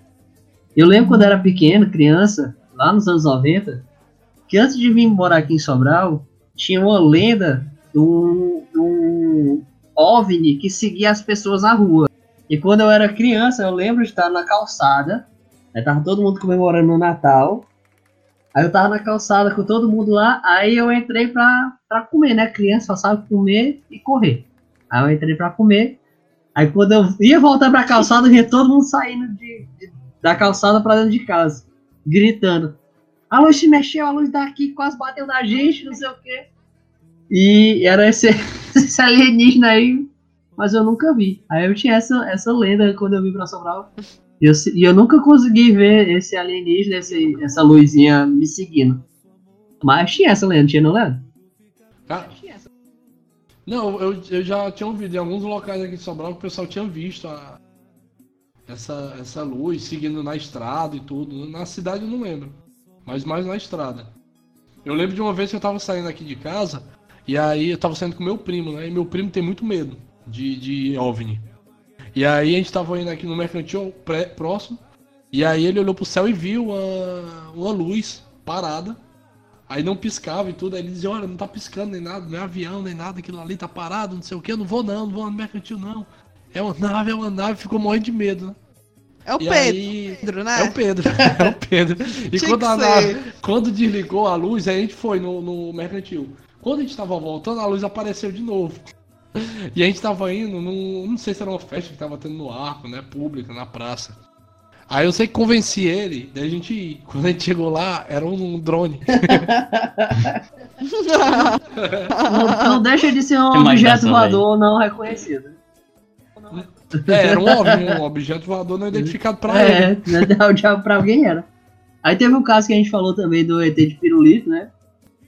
S1: Eu lembro quando era pequeno, criança, lá nos anos 90, que antes de vir morar aqui em Sobral, tinha uma lenda de um OVNI que seguia as pessoas na rua. E quando eu era criança, eu lembro de estar na calçada, aí tava todo mundo comemorando o Natal, Aí eu tava na calçada com todo mundo lá, aí eu entrei pra, pra comer, né? Criança só sabe comer e correr. Aí eu entrei pra comer. Aí quando eu ia voltar pra calçada, via todo mundo saindo de, de- da calçada pra dentro de casa, gritando. A luz se mexeu, a luz daqui quase bateu na gente, não sei o quê. E era esse, esse alienígena aí, mas eu nunca vi. Aí eu tinha essa, essa lenda quando eu vim pra Sobral. E eu, e eu nunca consegui ver esse alienígena, esse, essa luzinha me seguindo. Mas tinha essa lenda, tinha, não lembro?
S4: Cara, não, eu, eu já tinha ouvido em alguns locais aqui de Sobral que o pessoal tinha visto a, essa, essa luz seguindo na estrada e tudo. Na cidade eu não lembro, mas mais na estrada. Eu lembro de uma vez que eu tava saindo aqui de casa e aí eu tava saindo com meu primo, né? E meu primo tem muito medo de, de OVNI. E aí a gente tava indo aqui no mercantil pré- próximo e aí ele olhou pro céu e viu uma, uma luz parada Aí não piscava e tudo, aí ele dizia, olha, não tá piscando nem nada, não é avião nem nada, aquilo ali tá parado, não sei o que, eu não vou não, não vou no mercantil não. É uma nave, é uma nave, ficou morrendo de medo, né?
S2: É o
S4: E
S2: Pedro,
S4: aí-
S2: né?
S4: É o Pedro, é o Pedro. E quando a nave, quando desligou a luz, aí a gente foi no, no mercantil. Quando a gente tava voltando, a luz apareceu de novo. E a gente tava indo num, não sei se era uma festa que tava tendo no arco, né, pública, na praça. Aí eu sei que convenci ele, daí a gente ir. Quando a gente chegou lá, era um drone.
S1: Não, não deixa de ser um
S3: É
S1: objeto voador não reconhecido.
S4: É, era um OVNI, um objeto voador não identificado pra ele.
S1: É, o diabo pra alguém era. Aí teve um caso que a gente falou também do ET de Pirulito, né?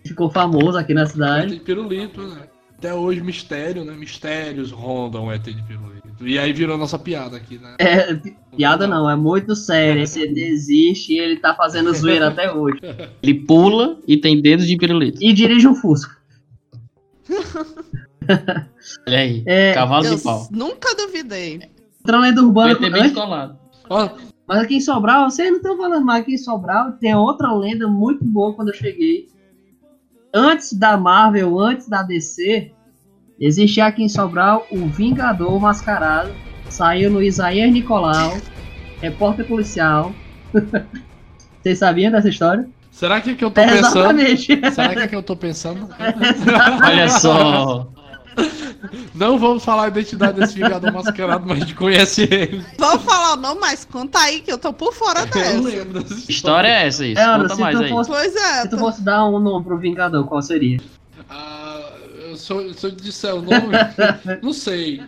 S1: Ficou famoso aqui na
S4: ET
S1: cidade.
S4: de pirulito, né? Até hoje, mistério, né? Mistérios rondam o ET de pirulito. E aí virou nossa piada aqui, né?
S1: É, pi- piada não, é muito sério. Esse ET existe e ele tá fazendo zoeira até hoje.
S3: Ele pula e tem dedos de pirulito.
S1: E dirige um Fusca.
S3: Olha aí.
S1: É,
S3: Cavalo de pau.
S2: nunca duvidei.
S1: outra lenda
S3: O
S1: urbana.
S3: Bem
S1: antes-
S3: descolado.
S4: Ó,
S1: Mas aqui em Sobral, vocês não estão falando, mas aqui em Sobral tem outra lenda muito boa quando eu cheguei. Antes da Marvel, antes da DC, existia aqui em Sobral o Vingador Mascarado. Saiu no Isaías Nicolau, repórter policial. Vocês sabiam dessa história?
S4: será que é que eu tô
S1: É,
S4: pensando?
S1: exatamente.
S4: Será que é que eu tô pensando?
S3: Olha só.
S4: Não vamos falar a identidade desse Vingador mascarado, mas a gente conhece ele.
S2: Vou falar o nome, mas conta aí que eu tô por fora
S4: Eu
S2: dessa.
S4: lembro dessa
S3: Que história é essa? Isso?
S1: É, Ana,
S3: Conta
S1: se
S3: mais
S1: tu
S3: aí.
S1: fosse-
S2: Pois é,
S1: Se tu fosse dar um nome pro Vingador, qual seria?
S4: Ah, eu- se, eu, se eu disser o nome, não sei.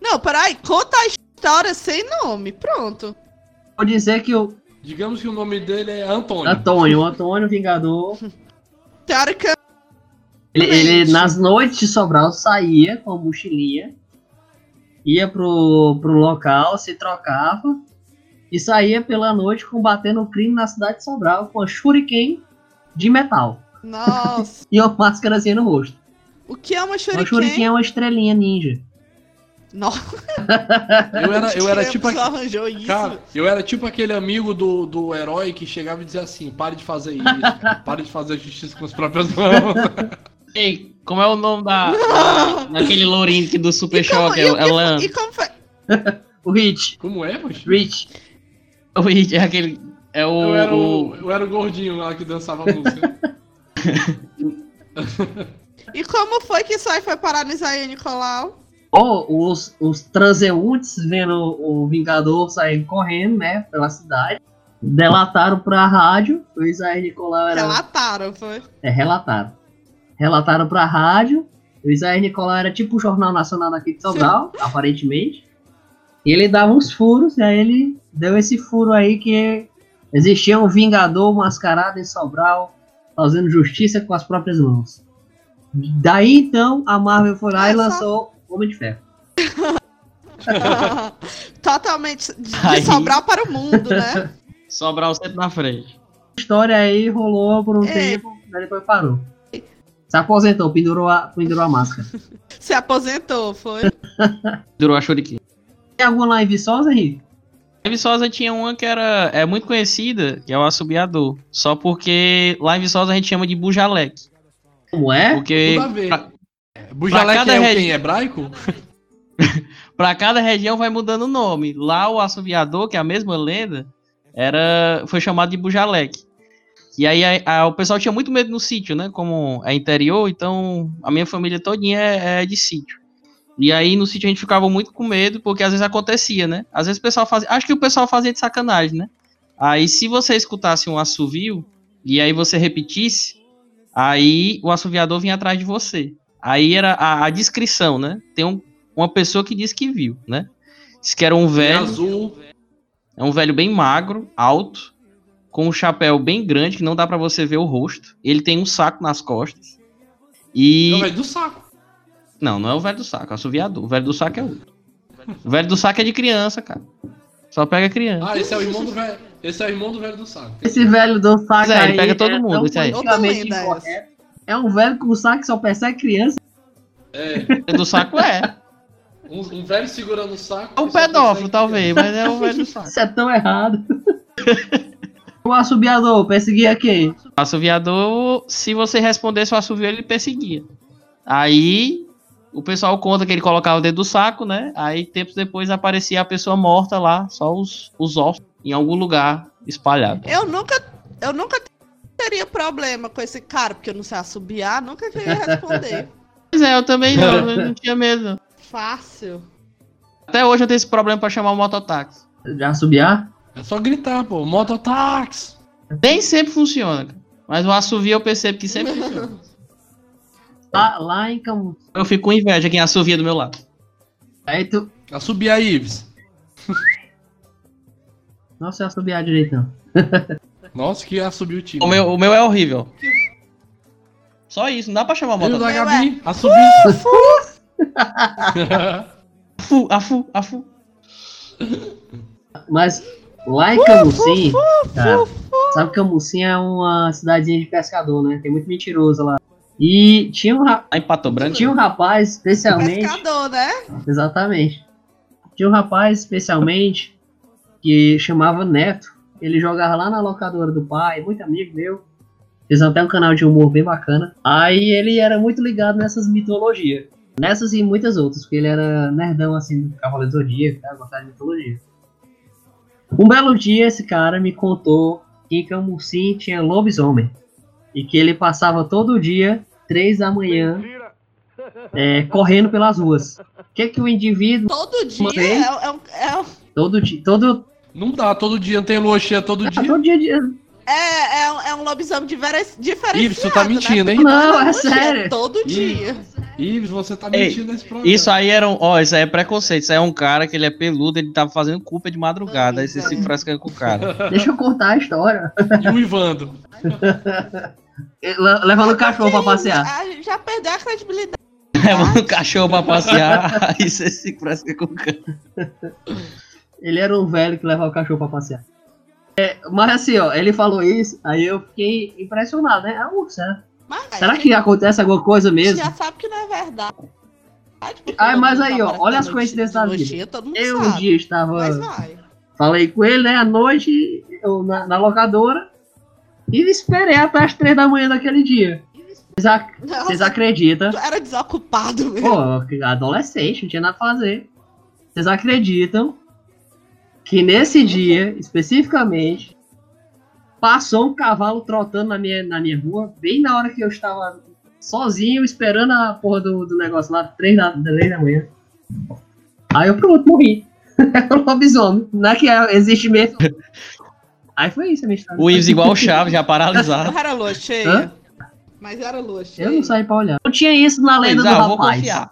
S2: Não, peraí, conta a história sem nome, pronto.
S1: Vou dizer que o
S4: Digamos que o nome dele é Antônio.
S1: Antônio, Antônio Vingador,
S2: Teoricamente
S1: Ele, ele, nas noites de Sobral, saía com a mochilinha, ia pro, pro local, se trocava e saía pela noite combatendo o crime na cidade de Sobral com a shuriken de metal
S2: Nossa.
S1: e uma máscarazinha no rosto.
S2: O que é uma
S1: Uma
S2: shuriken?
S1: shuriken é uma estrelinha ninja.
S2: Nossa,
S4: Eu era, eu era tipo.
S2: pessoa
S4: aqu-
S2: arranjou isso.
S4: Cara, eu era tipo aquele amigo do, do herói que chegava e dizia assim: pare de fazer isso, cara. pare de fazer justiça com as próprias mãos.
S3: Ei, como é o nome da, da- daquele lourinho que do Super
S2: e
S3: É, é Leandro.
S2: E como foi?
S1: O Rich,
S4: Como é, poxa?
S1: Rich.
S3: O Hit é aquele. É o.
S4: Eu era o,
S3: o-
S4: eu era o gordinho lá que dançava a música.
S2: E como foi que isso aí foi parar no Isaías Nicolau?
S1: Ou os, os transeuntes vendo o Vingador sair correndo, né, pela cidade, delataram pra rádio, o Isaías Nicolau era...
S2: Relataram, foi.
S1: É, relataram. Relataram pra rádio, o Isaías Nicolau era tipo o Jornal Nacional daqui de Sobral, aparentemente. E ele dava uns furos, e aí ele deu esse furo aí que existia um Vingador mascarado em Sobral, fazendo justiça com as próprias mãos. Daí então a Marvel foi lá e
S2: só-
S1: lançou Homem de Ferro.
S2: Totalmente de,
S3: Aí-
S2: de Sobral para o mundo, né?
S3: Sobral sempre na frente.
S1: A história aí rolou por um
S2: É.
S1: tempo, daí depois parou. Se aposentou, pendurou a, pendurou a máscara.
S2: Se aposentou, foi.
S3: Durou a Shuriken.
S1: Tem alguma lá em Viçosa, Henrique?
S3: Em Viçosa tinha uma que era é muito conhecida, que é o assobiador. Só porque lá em Viçosa a gente chama de bujaleque.
S1: Como é?
S3: Porque
S4: Tudo a ver.
S3: pra,
S4: Bujaleque
S3: cada
S4: é o
S3: regi-
S4: quem? Hebraico?
S3: pra cada região vai mudando o nome. Lá o assobiador, que é a mesma lenda, era foi chamado de bujaleque. E aí a- a- o pessoal tinha muito medo no sítio, né? Como é interior, então a minha família todinha é, é de sítio. E aí no sítio a gente ficava muito com medo, porque às vezes acontecia, né? Às vezes o pessoal fazia. Acho que o pessoal fazia de sacanagem, né? Aí se você escutasse um assovio e aí você repetisse, aí o assoviador vinha atrás de você. Aí era a, a descrição, né? Tem um- uma pessoa que disse que viu, né? Diz que era um velho.
S4: azul.
S3: É um velho bem magro, alto, com um chapéu bem grande que não dá pra você ver o rosto. Ele tem um saco nas costas. E
S4: É o velho do saco.
S3: não, não é o velho do saco, é o assoviador. O velho do saco é outro. O velho do saco é de criança, cara. Só pega criança.
S4: Ah, esse é o irmão do velho. Esse é o irmão do velho do saco.
S1: Esse velho do saco
S3: Zé, ele pega todo
S1: é
S3: mundo,
S2: lenda
S1: incorreto. É um velho com saco que só persegue criança.
S4: É.
S3: O velho do saco é.
S4: Um, um velho segurando o saco.
S3: É um pedófilo, talvez, mas é o velho do saco.
S1: Isso é tão errado. o assobiador perseguia quem?
S3: O assoviador, se você respondesse o assovio, ele perseguia. Aí o pessoal conta que ele colocava o dedo do saco, né? Aí tempos depois aparecia a pessoa morta lá, só os, os ossos em algum lugar espalhado.
S2: Eu nunca, eu nunca teria problema com esse cara, porque eu não sei assobiar, nunca queria responder.
S3: Pois é, eu também não, eu não tinha medo.
S2: Fácil.
S3: Até hoje eu tenho esse problema pra chamar o mototáxi.
S1: Já assobiar?
S4: É só gritar, pô. Mototáxi.
S3: Nem sempre funciona, cara. Mas o assovio eu percebo que sempre funciona.
S1: Lá, lá em Camus.
S3: Eu fico com inveja quem assovia do meu lado.
S1: Aí tu.
S4: Assumir a Ives.
S1: Não sei assobiar direito, não.
S4: Nossa, que assumiu o time.
S3: O meu, o meu é horrível. Só isso, não dá pra chamar o
S4: E o da. Gabi? Assumir.
S3: Afu, afu, afu.
S1: Mas lá em Camusim, cara, sabe que Camusim é uma cidadezinha de pescador, né? Tem muito mentiroso lá. E tinha um, ra-
S3: Aí Pato Branco.
S1: tinha um rapaz, especialmente.
S2: Pescador, né?
S1: Exatamente. Tinha um rapaz, especialmente, que chamava Neto. Ele jogava lá na locadora do pai, muito amigo meu. Fez até um canal de humor bem bacana. Aí ele era muito ligado nessas mitologias. Nessas e muitas outras, porque ele era nerdão assim do Cavaleiro do Zodíaco, tá? gostava de mitologia. Um belo dia esse cara me contou que em Camusim tinha lobisomem. E que ele passava todo dia, três da manhã, é, correndo pelas ruas. O que que o indivíduo
S2: Todo dia é, é, um- é,
S1: Todo dia. Todo.
S4: Não dá, todo dia não tem lua cheia todo
S1: Ah,
S4: dia.
S1: todo dia. dia-
S2: é, é, um- é um lobisomem diver- diferenciado.
S4: Ives, tu tá
S2: né?
S4: mentindo, hein?
S1: Não, é sério.
S2: Todo dia.
S4: Ives, você tá
S3: Ei,
S4: mentindo nesse programa.
S3: Isso aí era um. Ó, isso aí é preconceito. Isso aí é um cara que ele é peludo, ele tava fazendo culpa de madrugada. Aí você se frescando com o cara.
S1: Deixa eu contar a história.
S4: E o Ivandro.
S1: Le- Levando o cachorro pra passear.
S2: A gente já perdeu a credibilidade.
S3: Leva um cachorro pra passear, aí você se fresca com o cão.
S1: Ele era um velho que levava o cachorro pra passear. É, mas assim, ó, ele falou isso, aí eu fiquei impressionado, né? Ah, uh, será,
S2: Mas,
S1: será que acontece alguma coisa mesmo?
S2: já sabe que não é verdade. todo
S1: mas aí, ó,
S2: trabalha
S1: olha as coincidências da vida. Eu um dia estava. Falei com ele, né, à noite, eu, na, na locadora, e esperei até as três da manhã daquele dia. Vocês, ac- vocês acreditam?
S2: tu era desocupado mesmo.
S1: Pô, adolescente, não tinha nada a fazer. Vocês acreditam que nesse dia, especificamente, passou um cavalo trotando na minha, na minha rua, bem na hora que eu estava sozinho, esperando a porra do, do negócio lá, três da, três da manhã. Aí eu pronto, morri. Era um lobisomem. Não é que é- existe mesmo. Aí foi isso a minha história.
S3: O Ives igual o Chaves, já paralisado.
S2: Não era lua cheia.
S1: Hã?
S2: Mas era lua cheia.
S1: Eu não saí pra olhar. Não tinha isso na lenda
S3: Pois,
S1: do
S3: ah, eu vou
S1: rapaz.
S3: confiar.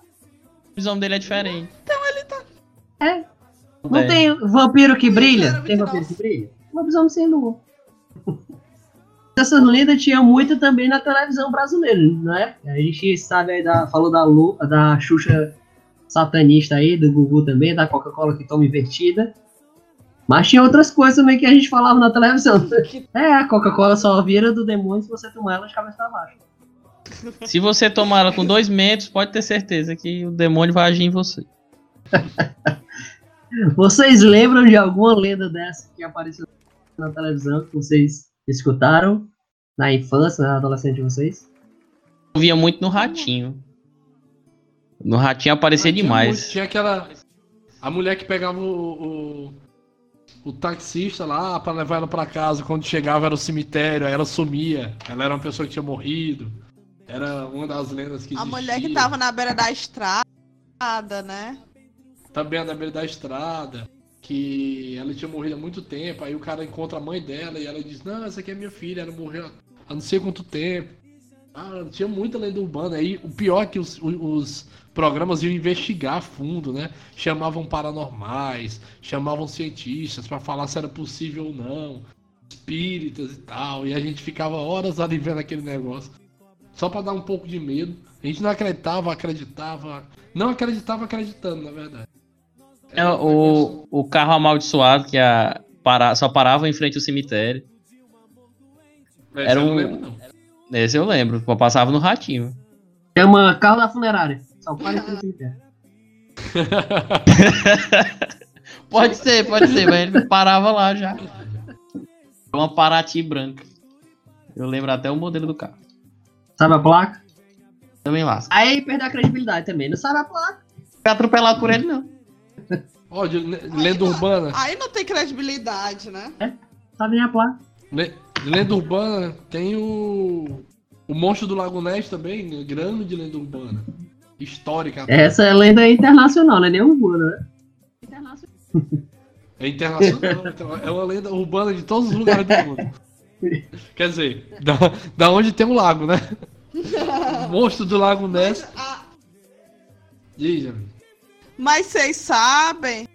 S3: O visão dele é diferente.
S1: É. Não
S3: É.
S1: tem vampiro que brilha? Tem vampiro que brilha? Lobisomem sem lua. Essas lendas tinha muito também na televisão brasileira, né? A gente sabe aí da. Falou da Lu, da Xuxa satanista aí, do Gugu também, da Coca-Cola que toma invertida. Mas tinha outras coisas também que a gente falava na televisão. É, a Coca-Cola só vira do demônio se você tomar ela de cabeça pra baixo.
S3: Se você tomar ela com dois metros, pode ter certeza que o demônio vai agir em você.
S1: Vocês lembram de alguma lenda dessa que apareceu na televisão que vocês escutaram na infância, na adolescência de vocês?
S3: Eu via muito no ratinho. No ratinho aparecia
S4: Mas tinha
S3: demais.
S4: muito- Tinha aquela. A mulher que pegava o, o, o taxista lá pra levar ela pra casa. Quando chegava era o cemitério, aí ela sumia. Ela era uma pessoa que tinha morrido. Era uma das lendas que
S2: A
S4: existia.
S2: mulher que tava na beira da estrada, né?
S4: Também na beira da estrada. Que ela tinha morrido há muito tempo. Aí o cara encontra a mãe dela e ela diz: Não, essa aqui é minha filha, ela morreu há não sei quanto tempo. Ah, tinha muita lenda urbana. Aí o pior é que os, os- programas iam investigar a fundo, né? Chamavam paranormais, chamavam cientistas pra falar se era possível ou não, espíritas e tal. E a gente ficava horas ali vendo aquele negócio. Só pra dar um pouco de medo. A gente não acreditava, acreditava. Não acreditava acreditando, na verdade.
S3: É, o, o carro amaldiçoado que a, para, só parava em frente ao cemitério.
S4: Esse
S3: era
S4: eu não
S3: um-
S4: lembro, não.
S3: Esse eu lembro, só passava no ratinho.
S1: Chama carro da funerária. Só para em cemitério.
S3: Pode ser, pode ser, mas ele parava lá já. Uma Paraty branca. Eu lembro até o modelo do carro.
S1: Sabe a placa?
S3: Também lá.
S1: Aí perdeu a credibilidade também. Não sabe a placa.
S3: Foi atropelado por ele, não.
S4: Ó, de le- lenda urbana.
S2: Aí não tem credibilidade, né?
S1: Sabe nem a placa.
S4: Le- lenda urbana tem o. O monstro do Lago Ness também, né? grande lenda urbana. Histórica.
S1: Essa é lenda internacional, não é nem urbana, né?
S4: É internacional. então, é uma lenda urbana de todos os lugares do mundo. Quer dizer, da, da onde tem um lago, né? O monstro do Lago Ness.
S2: Ah,
S4: Diz, amigo.
S2: Mas vocês sabem.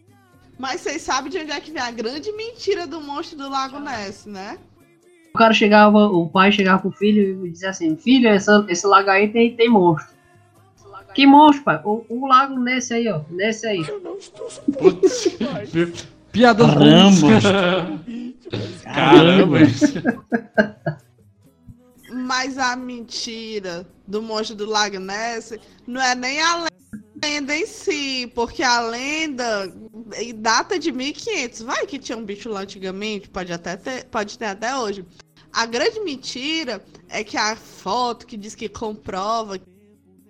S2: Mas vocês sabem de onde é que vem a grande mentira do monstro do Lago Ness, né?
S1: O cara chegava, o pai chegava pro filho e dizia assim: Filho, essa, esse lago aí tem, tem monstro. Que monstro, pai? O, o lago nesse aí, ó. Nesse aí.
S4: Putz, Piadas
S3: Caramba.
S4: ruins. Caramba.
S2: Mas a mentira do monstro do Lago Ness não é nem a lenda em si, porque a lenda data de 1500. Vai que tinha um bicho lá antigamente, pode até ter, pode ter até hoje. A grande mentira é que a foto que diz que comprova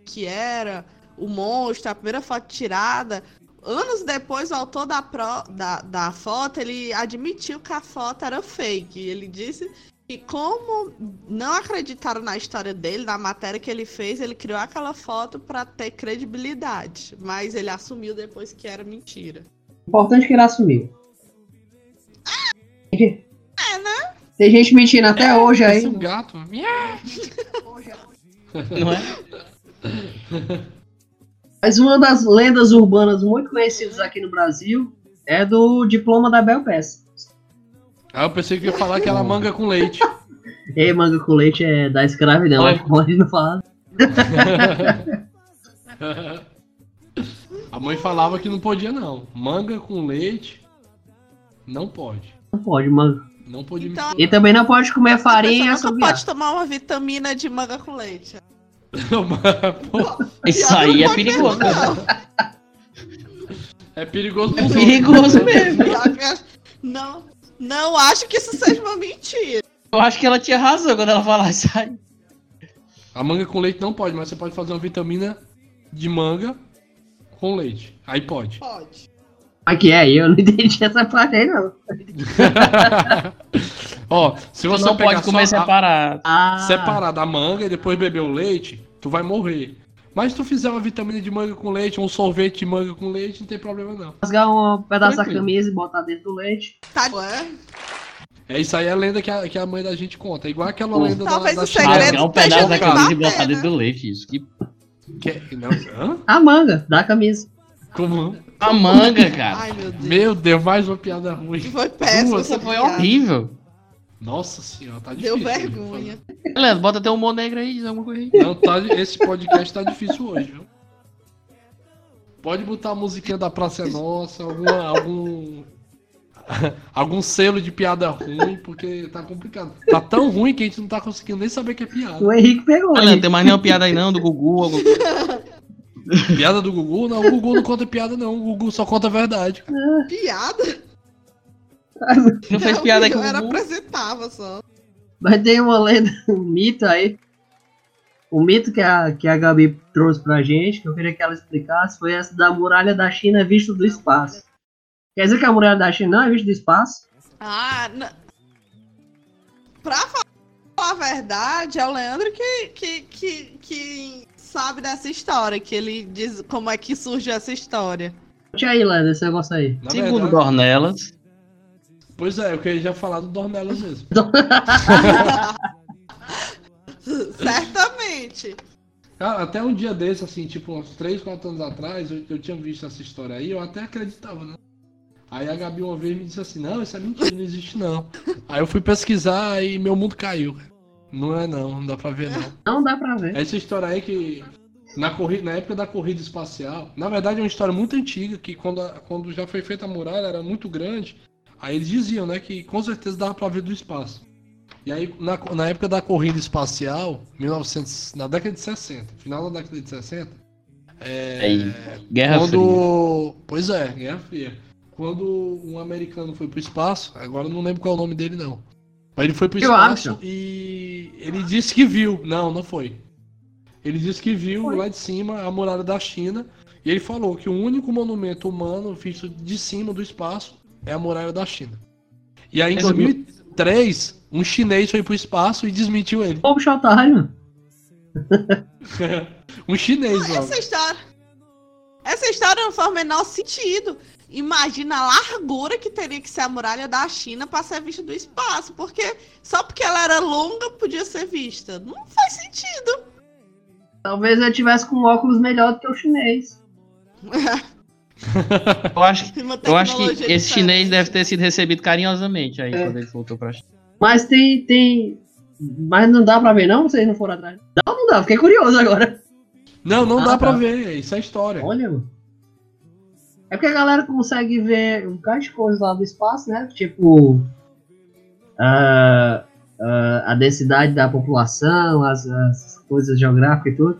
S2: que era o monstro, a primeira foto tirada, anos depois o autor da, pro- da, da foto, ele admitiu que a foto era fake. Ele disse e como não acreditaram na história dele, na matéria que ele fez, ele criou aquela foto para ter credibilidade. Mas ele assumiu depois que era mentira.
S1: Importante que ele assumiu.
S2: É, né?
S1: Tem gente mentindo até hoje aí.
S4: É um gato.
S3: Não é?
S1: Mas uma das lendas urbanas muito conhecidas aqui no Brasil é do diploma da Bel
S4: Ah, eu pensei que ia falar que era manga com leite.
S1: E manga com leite é da escravidão, mas pode não falar.
S4: A mãe falava que não podia não. Manga com leite não pode.
S1: Não pode, manga.
S4: Não pode
S2: Então,
S1: E também não pode comer farinha
S2: nunca
S1: assobiar.
S2: pode tomar uma vitamina de manga com leite.
S3: Isso aí
S2: não
S3: é perigoso.
S2: mesmo, não.
S4: é perigoso.
S3: É perigoso mesmo.
S2: Não, não acho que isso seja uma mentira.
S3: Eu acho que ela tinha razão quando ela aí.
S4: A manga com leite não pode, mas você pode fazer uma vitamina de manga com leite. Aí pode.
S2: Pode.
S1: Mas que é? Eu não entendi essa parte aí, não.
S4: Ó, se você
S3: não
S4: pegar
S3: pode comer
S4: só a-
S3: separado.
S1: Ah,
S4: separar da manga e depois beber o leite, tu vai morrer. Mas se tu fizer uma vitamina de manga com leite, um sorvete de manga com leite, não tem problema não.
S1: rasgar um pedaço da
S3: Tranquilo.
S1: camisa e botar dentro do leite.
S2: Tá, ué?
S4: É isso aí é a lenda que a, que a mãe da gente conta. É igual aquela
S3: Pô,
S4: lenda da,
S2: talvez
S4: da
S2: o
S4: China.
S3: Rasgar um pedaço da camisa e botar dentro
S2: né?
S3: do leite. Isso. Que...
S4: Que, não, hã?
S1: A manga da camisa.
S4: Como?
S3: A manga, cara.
S2: Ai, meu Deus.
S4: Meu Deus, mais uma piada ruim.
S2: Foi péssimo. Essa
S3: Foi
S2: piada.
S3: horrível.
S4: Nossa senhora, tá
S2: Deu
S4: difícil. hoje,
S2: vergonha.
S3: Leandro, bota até um humor negro aí, diz alguma coisa aí.
S4: Não, tá, esse podcast tá difícil hoje, viu? Pode botar a musiquinha da Praça é Nossa, alguma, algum. algum selo de piada ruim, porque tá complicado. Tá tão ruim que a gente não tá conseguindo nem saber que é piada.
S1: O Henrique pegou.
S3: Leandro,
S1: Henrique.
S3: tem mais nenhuma piada aí não, do Gugu. coisa.
S4: Piada do Gugu? Não, o Gugu não conta piada, não. O Gugu só conta a verdade.
S2: Piada?
S3: Não fez piada aí com o
S2: era apresentava só.
S1: Mas tem uma lenda, um mito aí. O mito que a, que a Gabi trouxe pra gente, que eu queria que ela explicasse, foi essa da muralha da China vista do espaço. Quer dizer que a muralha da China não é vista do espaço?
S2: Ah, pra falar a verdade, é o Leandro que, que, que, que sabe dessa história, que ele diz como é que surgiu essa história.
S1: Conte aí, Lenda, esse negócio aí.
S4: Na
S3: Segundo
S4: verdade-
S3: Dornelas,
S4: Pois é, eu queria já falar do Dornelas mesmo.
S2: Certamente.
S4: Cara, até um dia desse, assim, tipo, uns 3, 4 anos atrás, eu, eu tinha visto essa história aí, eu até acreditava, né? Aí a Gabi uma vez me disse assim, não, isso é mentira, não existe não. Aí eu fui pesquisar e meu mundo caiu. Não é não, não dá pra ver não.
S1: Não dá pra ver.
S4: Essa história aí que na, corrida, na época da corrida espacial, na verdade é uma história muito antiga, que quando, a- quando já foi feita a muralha era muito grande, aí eles diziam, né, que com certeza dava pra ver do espaço. E aí, na, na época da corrida espacial, 1900, na década de 60, final da década de 60, é,
S3: Aí, Guerra Fria.
S4: quando. Pois é, Guerra Fria. Quando um americano foi pro espaço, agora eu não lembro qual é o nome dele não. Mas ele foi pro
S1: Phil
S4: espaço
S1: Armstrong.
S4: e ele disse que viu. Não, não foi. Ele disse que viu lá de cima a muralha da China e ele falou que o único monumento humano visto de cima do espaço é a muralha da China. E aí em
S3: Esse
S4: 2003, um chinês foi pro espaço e desmentiu ele.
S1: Ô, bicho otário.
S4: um chinês, mano.
S2: Essa história. Essa história não faz o menor sentido. Imagina a largura que teria que ser a muralha da China para ser vista do espaço. Porque só porque ela era longa podia ser vista. Não faz sentido.
S1: Talvez eu tivesse com um óculos melhor do que o chinês.
S3: Eu acho, eu acho que esse chinês deve ter sido recebido carinhosamente aí
S1: É.
S3: quando ele voltou pra China.
S1: Mas tem, tem. Mas não dá pra ver, não? Vocês não foram atrás? Não, não dá. Fiquei curioso agora.
S4: Não, não
S1: Ah,
S4: dá pra
S1: tá.
S4: ver, isso é história.
S1: Olha, mano. É porque a galera consegue ver um bocado de coisas lá do espaço, né? Tipo. ah, ah, a densidade da população, as, as coisas geográficas e tudo.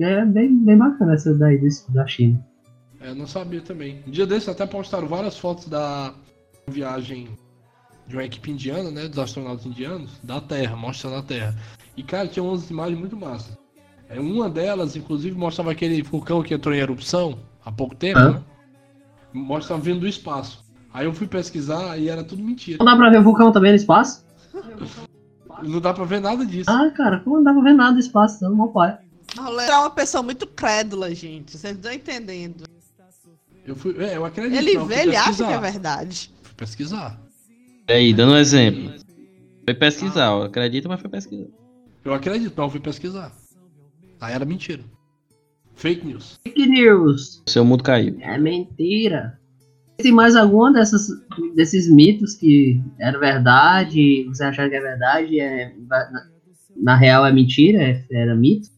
S1: É bem, bem bacana essa daí da China.
S4: É, eu não sabia também. Um dia desses até postaram várias fotos da viagem de uma equipe indiana, né? Dos astronautas indianos, da Terra, mostrando a Terra. E, cara, tinha umas imagens muito massas. É, uma delas, inclusive, mostrava aquele vulcão que entrou em erupção há pouco tempo,
S1: Hã?
S4: né? Mostrava vindo do espaço. Aí eu fui pesquisar e era tudo mentira.
S1: Não dá pra ver vulcão também no espaço?
S4: Não dá pra ver nada disso.
S1: Ah, cara, como não dá pra ver nada do espaço? Não, meu pai.
S2: É uma pessoa muito crédula, gente. Vocês não estão entendendo.
S4: Eu fui, é, eu acredito.
S2: Ele
S4: eu
S2: vê, ele acha que é verdade.
S4: Fui pesquisar.
S3: Aí, dando um exemplo. Foi pesquisar, ó. acredita, mas foi pesquisar.
S4: Eu acredito, mas eu fui pesquisar. Aí era mentira. Fake news.
S1: Fake news.
S3: O seu mundo caiu.
S1: É mentira. Tem mais alguma dessas, desses mitos que era verdade, você achava que é verdade, é, na, na real é mentira, é- era mito?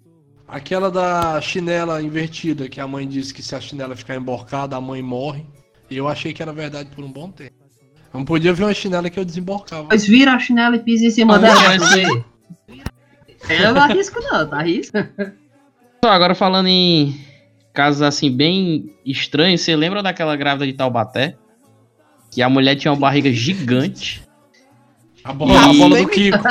S4: Aquela da chinela invertida, que a mãe disse que se a chinela ficar emborcada, a mãe morre. E eu achei que era verdade por um bom tempo. Eu não podia ver uma chinela que eu desemborcava.
S1: Pois vira a chinela e pisa em cima
S3: Ah,
S1: dela.
S3: mas-.
S1: Eu não arrisco não, tá arrisco?
S3: Só agora falando em casos assim bem estranhos, você lembra daquela grávida de Taubaté? Que a mulher tinha uma barriga gigante.
S4: A bola, a bola do Kiko.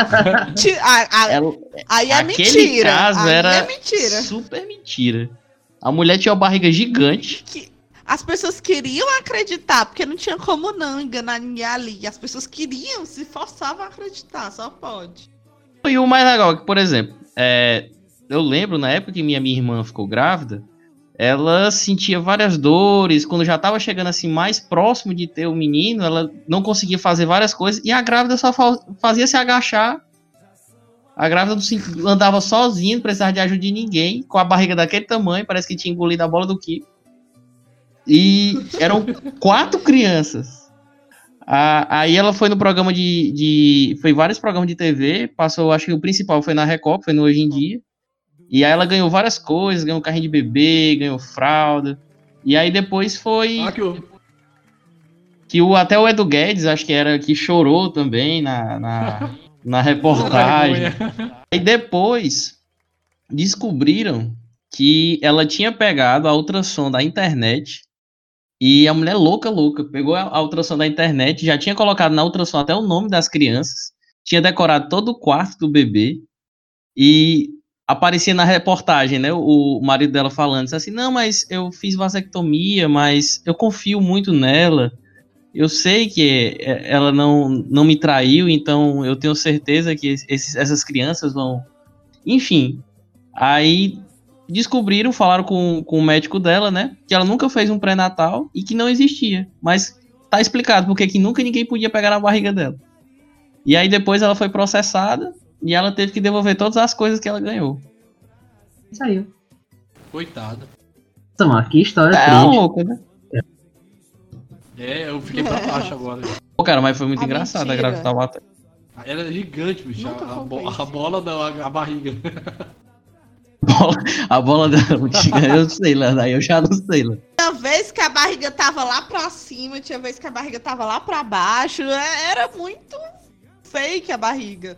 S2: A- a-
S3: Ela,
S2: aí é
S3: aquele
S2: mentira.
S3: caso
S2: aí
S3: era
S2: é mentira.
S3: super mentira. A mulher tinha uma barriga gigante.
S2: Que as pessoas queriam acreditar, porque não tinha como não enganar ninguém ali. As pessoas queriam, se forçavam a acreditar, só pode.
S3: E o mais legal é que, por exemplo, é, eu lembro na época que minha, minha irmã ficou grávida, ela sentia várias dores. Quando já tava chegando assim mais próximo de ter o menino, ela não conseguia fazer várias coisas e a grávida só fa- fazia se agachar. A grávida andava sozinha, não precisava de ajuda de ninguém, com a barriga daquele tamanho, parece que tinha engolido a bola do Kiko. E eram quatro crianças. A- aí ela foi no programa de, de. Foi vários programas de TV. Passou, acho que o principal foi na Record, foi no Hoje em Dia. E aí ela ganhou várias coisas, ganhou carrinho de bebê, ganhou fralda. E aí depois foi
S4: Ah, que o-
S3: que o, até o Edu Guedes, acho que era, que chorou também na, na, na reportagem. Aí depois descobriram que ela tinha pegado a ultrassom da internet e a mulher louca, louca, pegou a, a ultrassom da internet, já tinha colocado na ultrassom até o nome das crianças, tinha decorado todo o quarto do bebê e aparecia na reportagem, né, o, marido dela falando assim, não, mas eu fiz vasectomia, mas eu confio muito nela, eu sei que é, ela não, não me traiu, então eu tenho certeza que esses- essas crianças vão. Enfim. Aí descobriram, falaram com, com o médico dela, né? Que ela nunca fez um pré-natal e que não existia. Mas tá explicado porque que nunca ninguém podia pegar na barriga dela. E aí depois ela foi processada e ela teve que devolver todas as coisas que ela ganhou.
S1: Aí.
S4: Coitada.
S1: Então, ó, que história
S3: É
S1: triste.
S3: louco, né?
S4: É, eu fiquei pra baixo agora.
S3: Pô, cara, mas foi muito
S2: A
S3: engraçado a
S2: mentira.
S3: grávida de Taubaté.
S4: Ela é gigante, bicho. A, a, bo- a bola não, a, a barriga.
S3: Bola- A bola gigante, eu sei lá, daí eu já não sei lá.
S2: Tinha vez que a barriga tava lá pra cima, tinha vez que a barriga tava lá pra baixo. é- Era muito fake a barriga.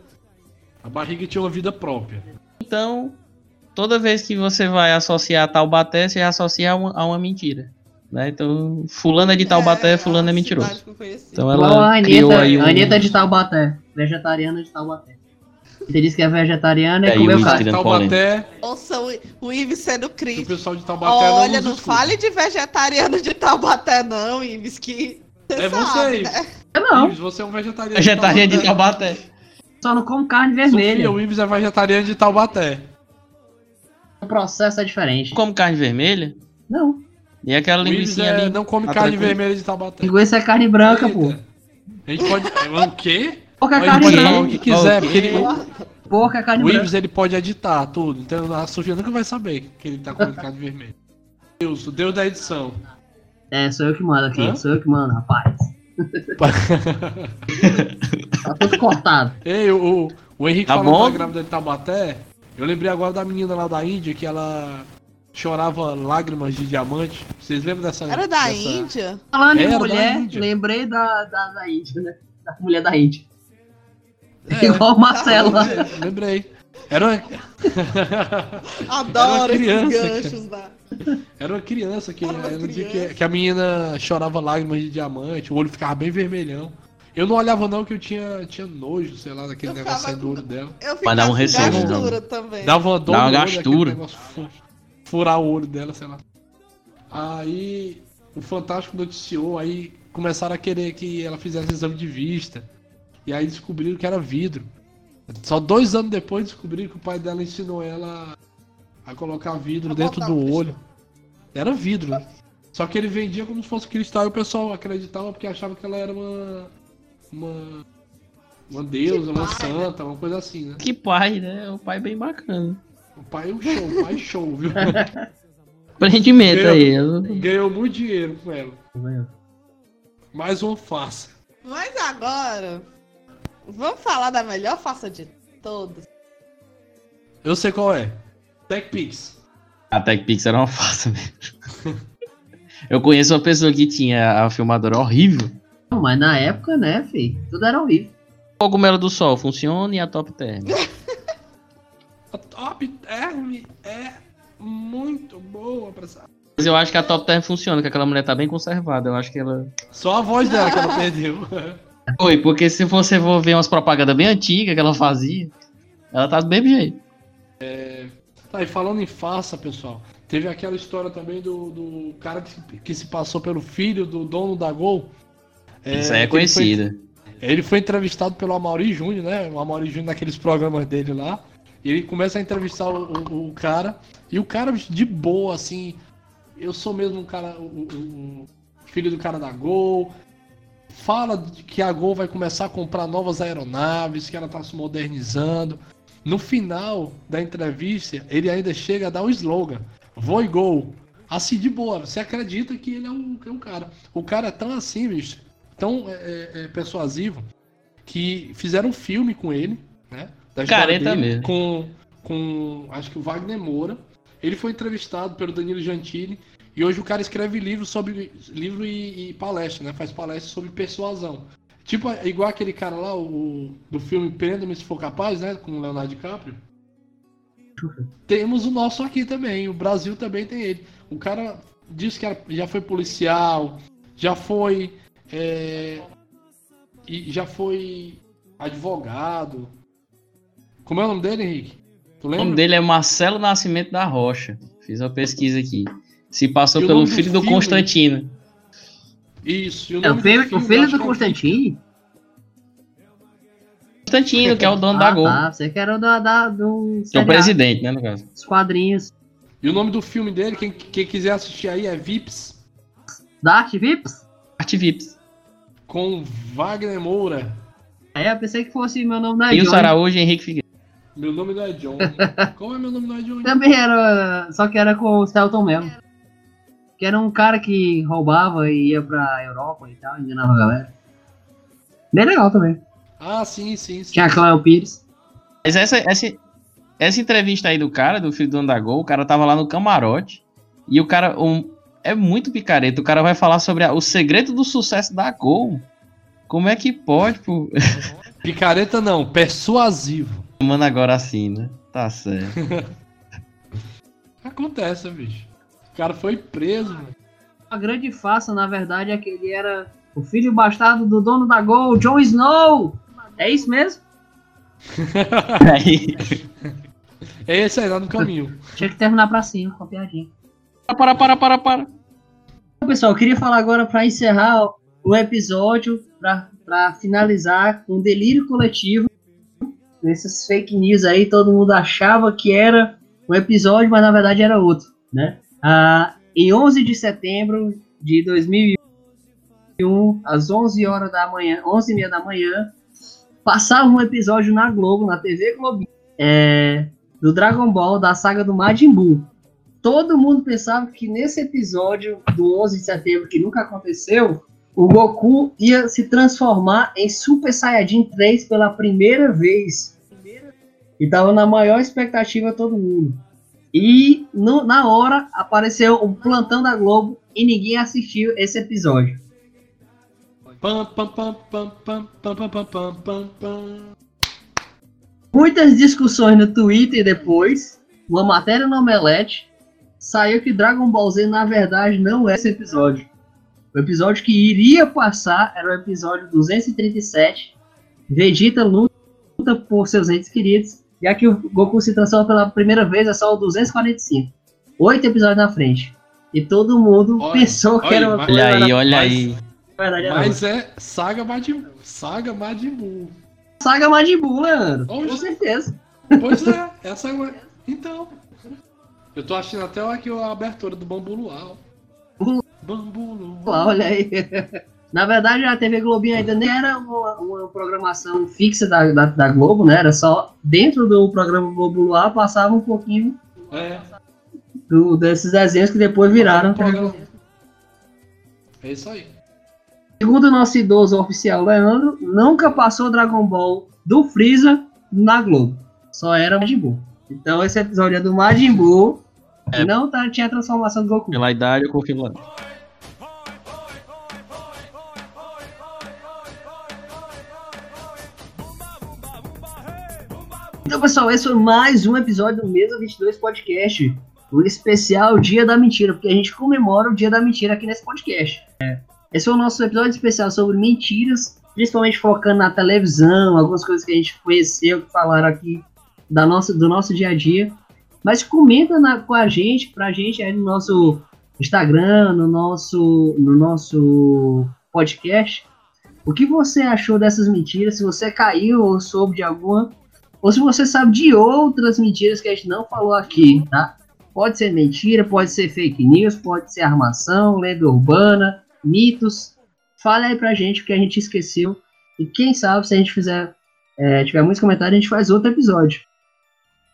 S4: A barriga tinha uma vida própria.
S3: Então, toda vez que você vai associar Taubaté, você associa a uma, a uma mentira. Né? Então, fulano é de Taubaté, fulano é
S2: a
S3: mentiroso.
S2: cidade que eu conheci.
S3: Então ela
S1: a
S3: criou
S1: Anitta,
S3: aí um...
S1: a Anitta de Taubaté. Vegetariana de Taubaté. Você disse que é vegetariana
S3: É,
S1: e
S3: e
S1: comeu
S3: o
S1: carne.
S4: Taubaté,
S2: Nossa, o, o Ives sendo
S4: o
S2: crítico.
S4: pessoal de Taubaté
S2: Olha,
S4: não
S2: não fale de vegetariano de Taubaté, não, Ives, que.
S4: É você,
S2: sabe,
S4: Ives.
S2: né?
S1: Eu não,
S4: Ives, você é um vegetariano.
S3: Vegetariano de
S4: Taubaté.
S3: Taubaté.
S1: Só não como carne
S4: Sofia,
S1: vermelha.
S4: o Ives é vegetariano de Taubaté.
S1: O processo é diferente.
S3: Come carne vermelha
S1: Não.
S3: e aquela linguiça
S4: é,
S3: ali.
S4: não come carne
S3: tranquilo.
S4: vermelha de Taubaté.
S1: Linguiça é carne branca, pô.
S4: Eita. A gente pode. O quê?
S1: Porca é carne
S4: pode
S3: branca.
S4: o que quiser, porque ele,
S1: Porca é carne
S4: o. Ives ele pode editar tudo. Então a Sofia nunca vai saber que ele tá comendo carne vermelha. Deus, o Deus da edição.
S1: É, sou eu que mando aqui.
S4: Hã?
S1: Sou eu que mando, rapaz. Tá tudo cortado.
S4: Ei, o, o, Henrique
S3: Tá
S4: falou
S3: bom?
S4: da grávida de Taubaté. Eu lembrei agora da menina lá da Índia que ela chorava lágrimas de diamante. Vocês lembram dessa?
S2: Era da
S4: dessa...
S2: Índia?
S1: Falando em
S4: da
S1: mulher,
S4: Índia.
S1: lembrei da, da, da Índia, né? Da mulher da Índia.
S4: É.
S1: Igual o Marcelo lá.
S4: É, lembrei. Era uma,
S2: Adoro esses
S4: criança,
S2: ganchos da.
S4: era uma criança que
S2: Era uma criança.
S4: que, que a menina chorava lágrimas de diamante, o olho ficava bem vermelhão. Eu não olhava não que eu tinha, tinha nojo, sei lá, daquele
S2: Eu
S4: negócio
S2: ficava
S4: saindo do olho dela.
S2: Eu
S3: Mas dá um receio,
S2: gastura também.
S4: Dava uma dor
S3: Dá uma gastura.
S4: negócio fu- furar o olho dela, sei lá. Aí o Fantástico noticiou, aí começaram a querer que ela fizesse exame de vista. E aí descobriram que era vidro. Só dois anos depois descobriram que o pai dela ensinou ela a colocar vidro
S2: A
S4: dentro do olho. Era vidro, né? Só que ele vendia como se fosse cristal e o pessoal acreditava porque achava que ela era uma. Uma. Uma deusa, uma
S2: né?
S4: santa, uma coisa assim, né?
S3: Que pai, né? O pai bem bacana.
S4: O pai é um show, o pai é show, viu?
S3: Prendimento aí. eu-
S4: Ganhou muito dinheiro com ela. Mais uma farsa.
S2: Mas agora, vamos falar da melhor farsa de todas.
S4: Eu sei qual é. TechPix.
S3: A TechPix era uma farsa mesmo. Eu conheço uma pessoa que tinha a filmadora horrível.
S1: Não, mas na época, né, filho? Tudo era horrível.
S3: O cogumelo do sol funciona e a Top Term.
S4: A Top Term é muito boa pra essa.
S3: Mas eu acho que a Top Term funciona, que aquela mulher tá bem conservada. Eu acho que ela.
S4: Só a voz dela que ela perdeu.
S3: Foi, porque se você for ver umas propagandas bem antigas que ela fazia, ela tá do mesmo jeito.
S4: Tá, e falando em farsa, pessoal, teve aquela história também do, do cara que, que se passou pelo filho do dono da Gol.
S3: Isso aí é
S4: que ele foi-
S3: conhecida.
S4: Ele foi entrevistado pelo Amaury Júnior, né? O Amaury Júnior naqueles programas dele lá. E ele começa a entrevistar o, o- o cara. E o cara de boa, assim. Eu sou mesmo um cara. O, o- o filho do cara da Gol. Fala de que a Gol vai começar a comprar novas aeronaves, que ela tá se modernizando. No final da entrevista, ele ainda chega a dar o slogan: Voi Gol. Assim, de boa, você acredita que ele é um, é um cara. O cara é tão assim, bicho, tão é, é, é, persuasivo, que fizeram um filme com ele, né? Da
S3: Careta
S4: dele,
S3: mesmo.
S4: Com, com, acho que o Wagner Moura. Ele foi entrevistado pelo Danilo Gentili. E hoje o cara escreve livro sobre livro e, e palestra, né? Faz palestra sobre persuasão. Tipo, igual aquele cara lá, o, do filme Prenda-me se for capaz, né? Com o Leonardo DiCaprio. Temos o nosso aqui também. O Brasil também tem ele. O cara disse que era- já foi policial, já foi. é, e já foi advogado. Como é o nome dele, Henrique?
S3: O nome dele é Marcelo Nascimento da Rocha. Fiz uma pesquisa aqui. Se passou pelo filho do? Constantino.
S4: Isso. E o
S1: É, o filho,
S4: do filme,
S1: o filho do
S4: que é-
S1: Constantine?
S3: Constantino, que é o dono da
S1: Ah,
S3: Gol.
S1: tá. Você que era o da, da, do
S3: Que é o presidente, né, no caso.
S1: dos quadrinhos.
S4: E o nome do filme dele, quem, quem quiser assistir aí, é Vips,
S1: Dark Vips?
S3: Arte Vips.
S4: com Wagner Moura.
S1: Aí eu pensei que fosse meu nome não é
S3: E o
S1: Johnny.
S3: Araújo e Henrique Figueiredo.
S4: Meu nome não é John. Como é meu nome não é John?
S1: Também era. Só que era com o Celton mesmo. Que era um cara que roubava e ia pra Europa e tal, enganava a galera. Bem legal também.
S4: Ah, sim, sim, sim.
S1: Tinha a Cléo Pires.
S3: Mas essa, essa, essa entrevista aí do cara, do filho do dono da Gol, o cara tava lá no camarote. E o cara um, é muito picareta. O cara vai falar sobre a- o segredo do sucesso da Gol. Como é que pode, pô?
S4: Picareta não, persuasivo.
S3: Mano, agora assim, né? Tá certo.
S4: Acontece, bicho. O cara foi preso. mano.
S1: A grande farsa, na verdade, é que ele era o filho bastardo do dono da Gol, Jon Snow. É isso mesmo?
S4: É esse aí, lá no caminho.
S1: Tinha que terminar pra cima com a piadinha.
S3: para, para, para, para.
S1: Então, pessoal, eu queria falar agora pra encerrar o episódio, pra pra finalizar com um delírio coletivo. Nesses fake news aí, todo mundo achava que era um episódio, mas na verdade era outro, né? Ah, em 11 de setembro de 2001, às 11 horas da manhã, 11 e meia da manhã, passava um episódio na Globo, na TV Globo, é, do Dragon Ball, da saga do Majin Buu. Todo mundo pensava que nesse episódio do 11 de setembro, que nunca aconteceu, o Goku ia se transformar em Super Saiyajin 3 pela primeira vez. E tava na maior expectativa todo mundo. E no, na hora apareceu um plantão da Globo e ninguém assistiu esse episódio. Muitas discussões no Twitter depois, uma matéria no Omelete, saiu que Dragon Ball Z na verdade não é esse episódio. O episódio que iria passar era o episódio 237, Vegeta luta por seus entes queridos já que o Goku se transforma pela primeira vez é só o 245. Oito episódios na frente. E todo mundo
S4: Olha,
S1: pensou que
S4: olha,
S1: era uma coisa.
S3: Olha aí, olha aí.
S1: verdade,
S4: Mas é Saga Majin, Saga Majin Buu.
S1: Saga Majin Buu, Leandro.
S4: Oxe.
S1: Com certeza.
S4: Pois é, essa é uma... Então, eu tô achando até aqui a abertura do Bambu Luar.
S1: Bambu-. Lá, olha aí. Na verdade, a TV Globinho ainda nem era uma, uma programação fixa da, da, da Globo, né? Era só dentro do programa Globo Luar passava um pouquinho
S4: É,
S1: do- desses desenhos que depois viraram.
S4: um programa. É isso aí.
S1: Segundo o nosso idoso oficial Leandro, nunca passou Dragon Ball do Freeza na Globo. Só era Majin Buu. Então esse episódio é do Majin Buu.
S3: É.
S1: Não tá, tinha a transformação do Goku.
S3: Pela idade, eu confio
S1: Então, pessoal, esse foi mais um episódio do Mesa 22 Podcast. Um especial Dia da Mentira, porque a gente comemora o Dia da Mentira aqui nesse podcast. É. Esse foi o nosso episódio especial sobre mentiras, principalmente focando na televisão, algumas coisas que a gente conheceu, que falaram aqui da nossa, do nosso dia a dia. Mas comenta na- com a gente, pra gente aí no nosso Instagram, no nosso, no nosso podcast, o que você achou dessas mentiras, se você caiu ou soube de alguma, ou se você sabe de outras mentiras que a gente não falou aqui, tá? Pode ser mentira, pode ser fake news, pode ser armação, lenda urbana, mitos. Fale aí pra gente o que a gente esqueceu. E quem sabe, se a gente fizer, é, tiver muitos comentários, a gente faz outro episódio.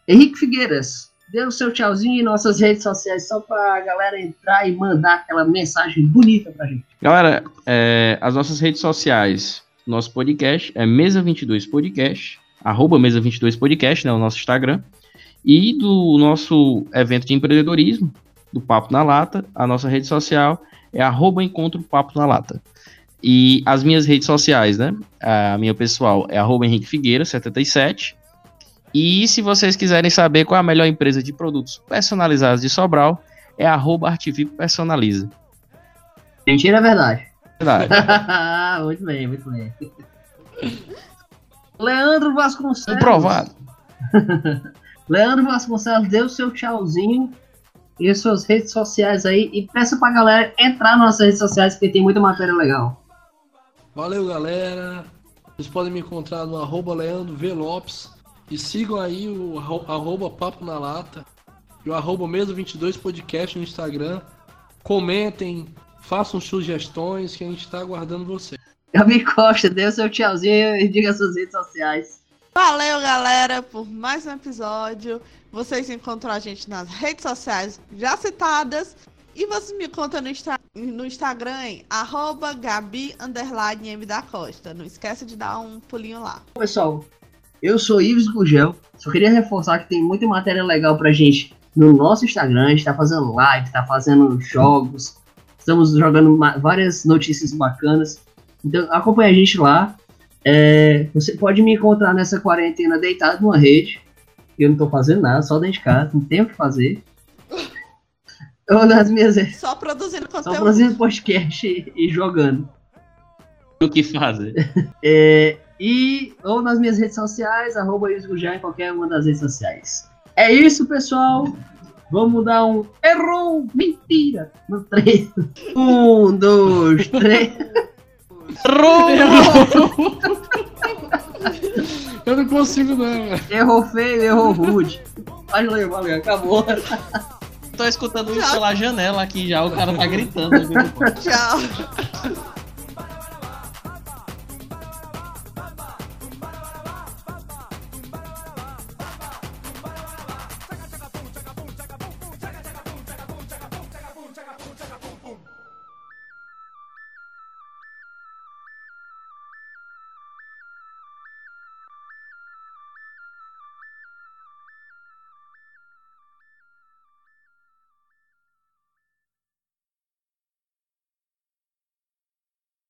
S1: Henrique Figueiras, dê o seu tchauzinho em nossas redes sociais só pra galera entrar e mandar aquela mensagem bonita pra gente.
S3: Galera, é, as nossas redes sociais, nosso podcast é Mesa22 Podcast, arroba Mesa22 Podcast, né, o nosso Instagram. E do nosso evento de empreendedorismo, do Papo na Lata, a nossa rede social é arroba Encontro Papo na Lata. E as minhas redes sociais, né, a minha pessoal é arroba Henrique Figueira, 77. E se vocês quiserem saber qual é a melhor empresa de produtos personalizados de Sobral, é arroba Artivico Personaliza.
S1: Mentira é verdade.
S3: Verdade.
S1: muito bem, muito bem. Leandro Vasconcelos.
S3: Comprovado.
S1: Leandro Vasconcelos, dê o seu tchauzinho e suas redes sociais aí e peça pra galera entrar nas nossas redes sociais porque tem muita matéria legal.
S4: Valeu, galera. Vocês podem me encontrar no arroba Leandro V. Lopes. E sigam aí o arro- arroba Papo na Lata e o arroba Mesa22 Podcast no Instagram. Comentem, façam sugestões que a gente tá aguardando vocês.
S1: Gabi Costa, dê o seu tchauzinho e diga suas redes sociais.
S2: Valeu, galera, por mais um episódio. Vocês encontram a gente nas redes sociais já citadas. E vocês me contam no, Insta- no Instagram arroba Gabi M da Costa. Não esquece de dar um pulinho lá.
S1: Pessoal, eu sou Ives Gugel. Só queria reforçar que tem muita matéria legal pra gente no nosso Instagram. A gente tá fazendo live, tá fazendo jogos, estamos jogando várias notícias bacanas. Então acompanha a gente lá. É, você pode me encontrar nessa quarentena deitado numa rede. Eu não tô fazendo nada, só dentro de casa, não tenho o que fazer. Ou nas minhas redes.
S2: Só produzindo
S1: Só
S2: conteúdo.
S1: fazendo podcast e, e jogando.
S3: O que fazer?
S1: É, e ou nas minhas redes sociais, arroba em qualquer uma das redes sociais. É isso, pessoal. Vamos dar um errou, mentira, no 3. Um, dois, três.
S4: Eu não consigo, não, velho.
S1: Errou feio, errou rude. Valeu, valeu, acabou.
S3: Tô escutando isso pela janela aqui já, o cara tá gritando.
S2: Tchau.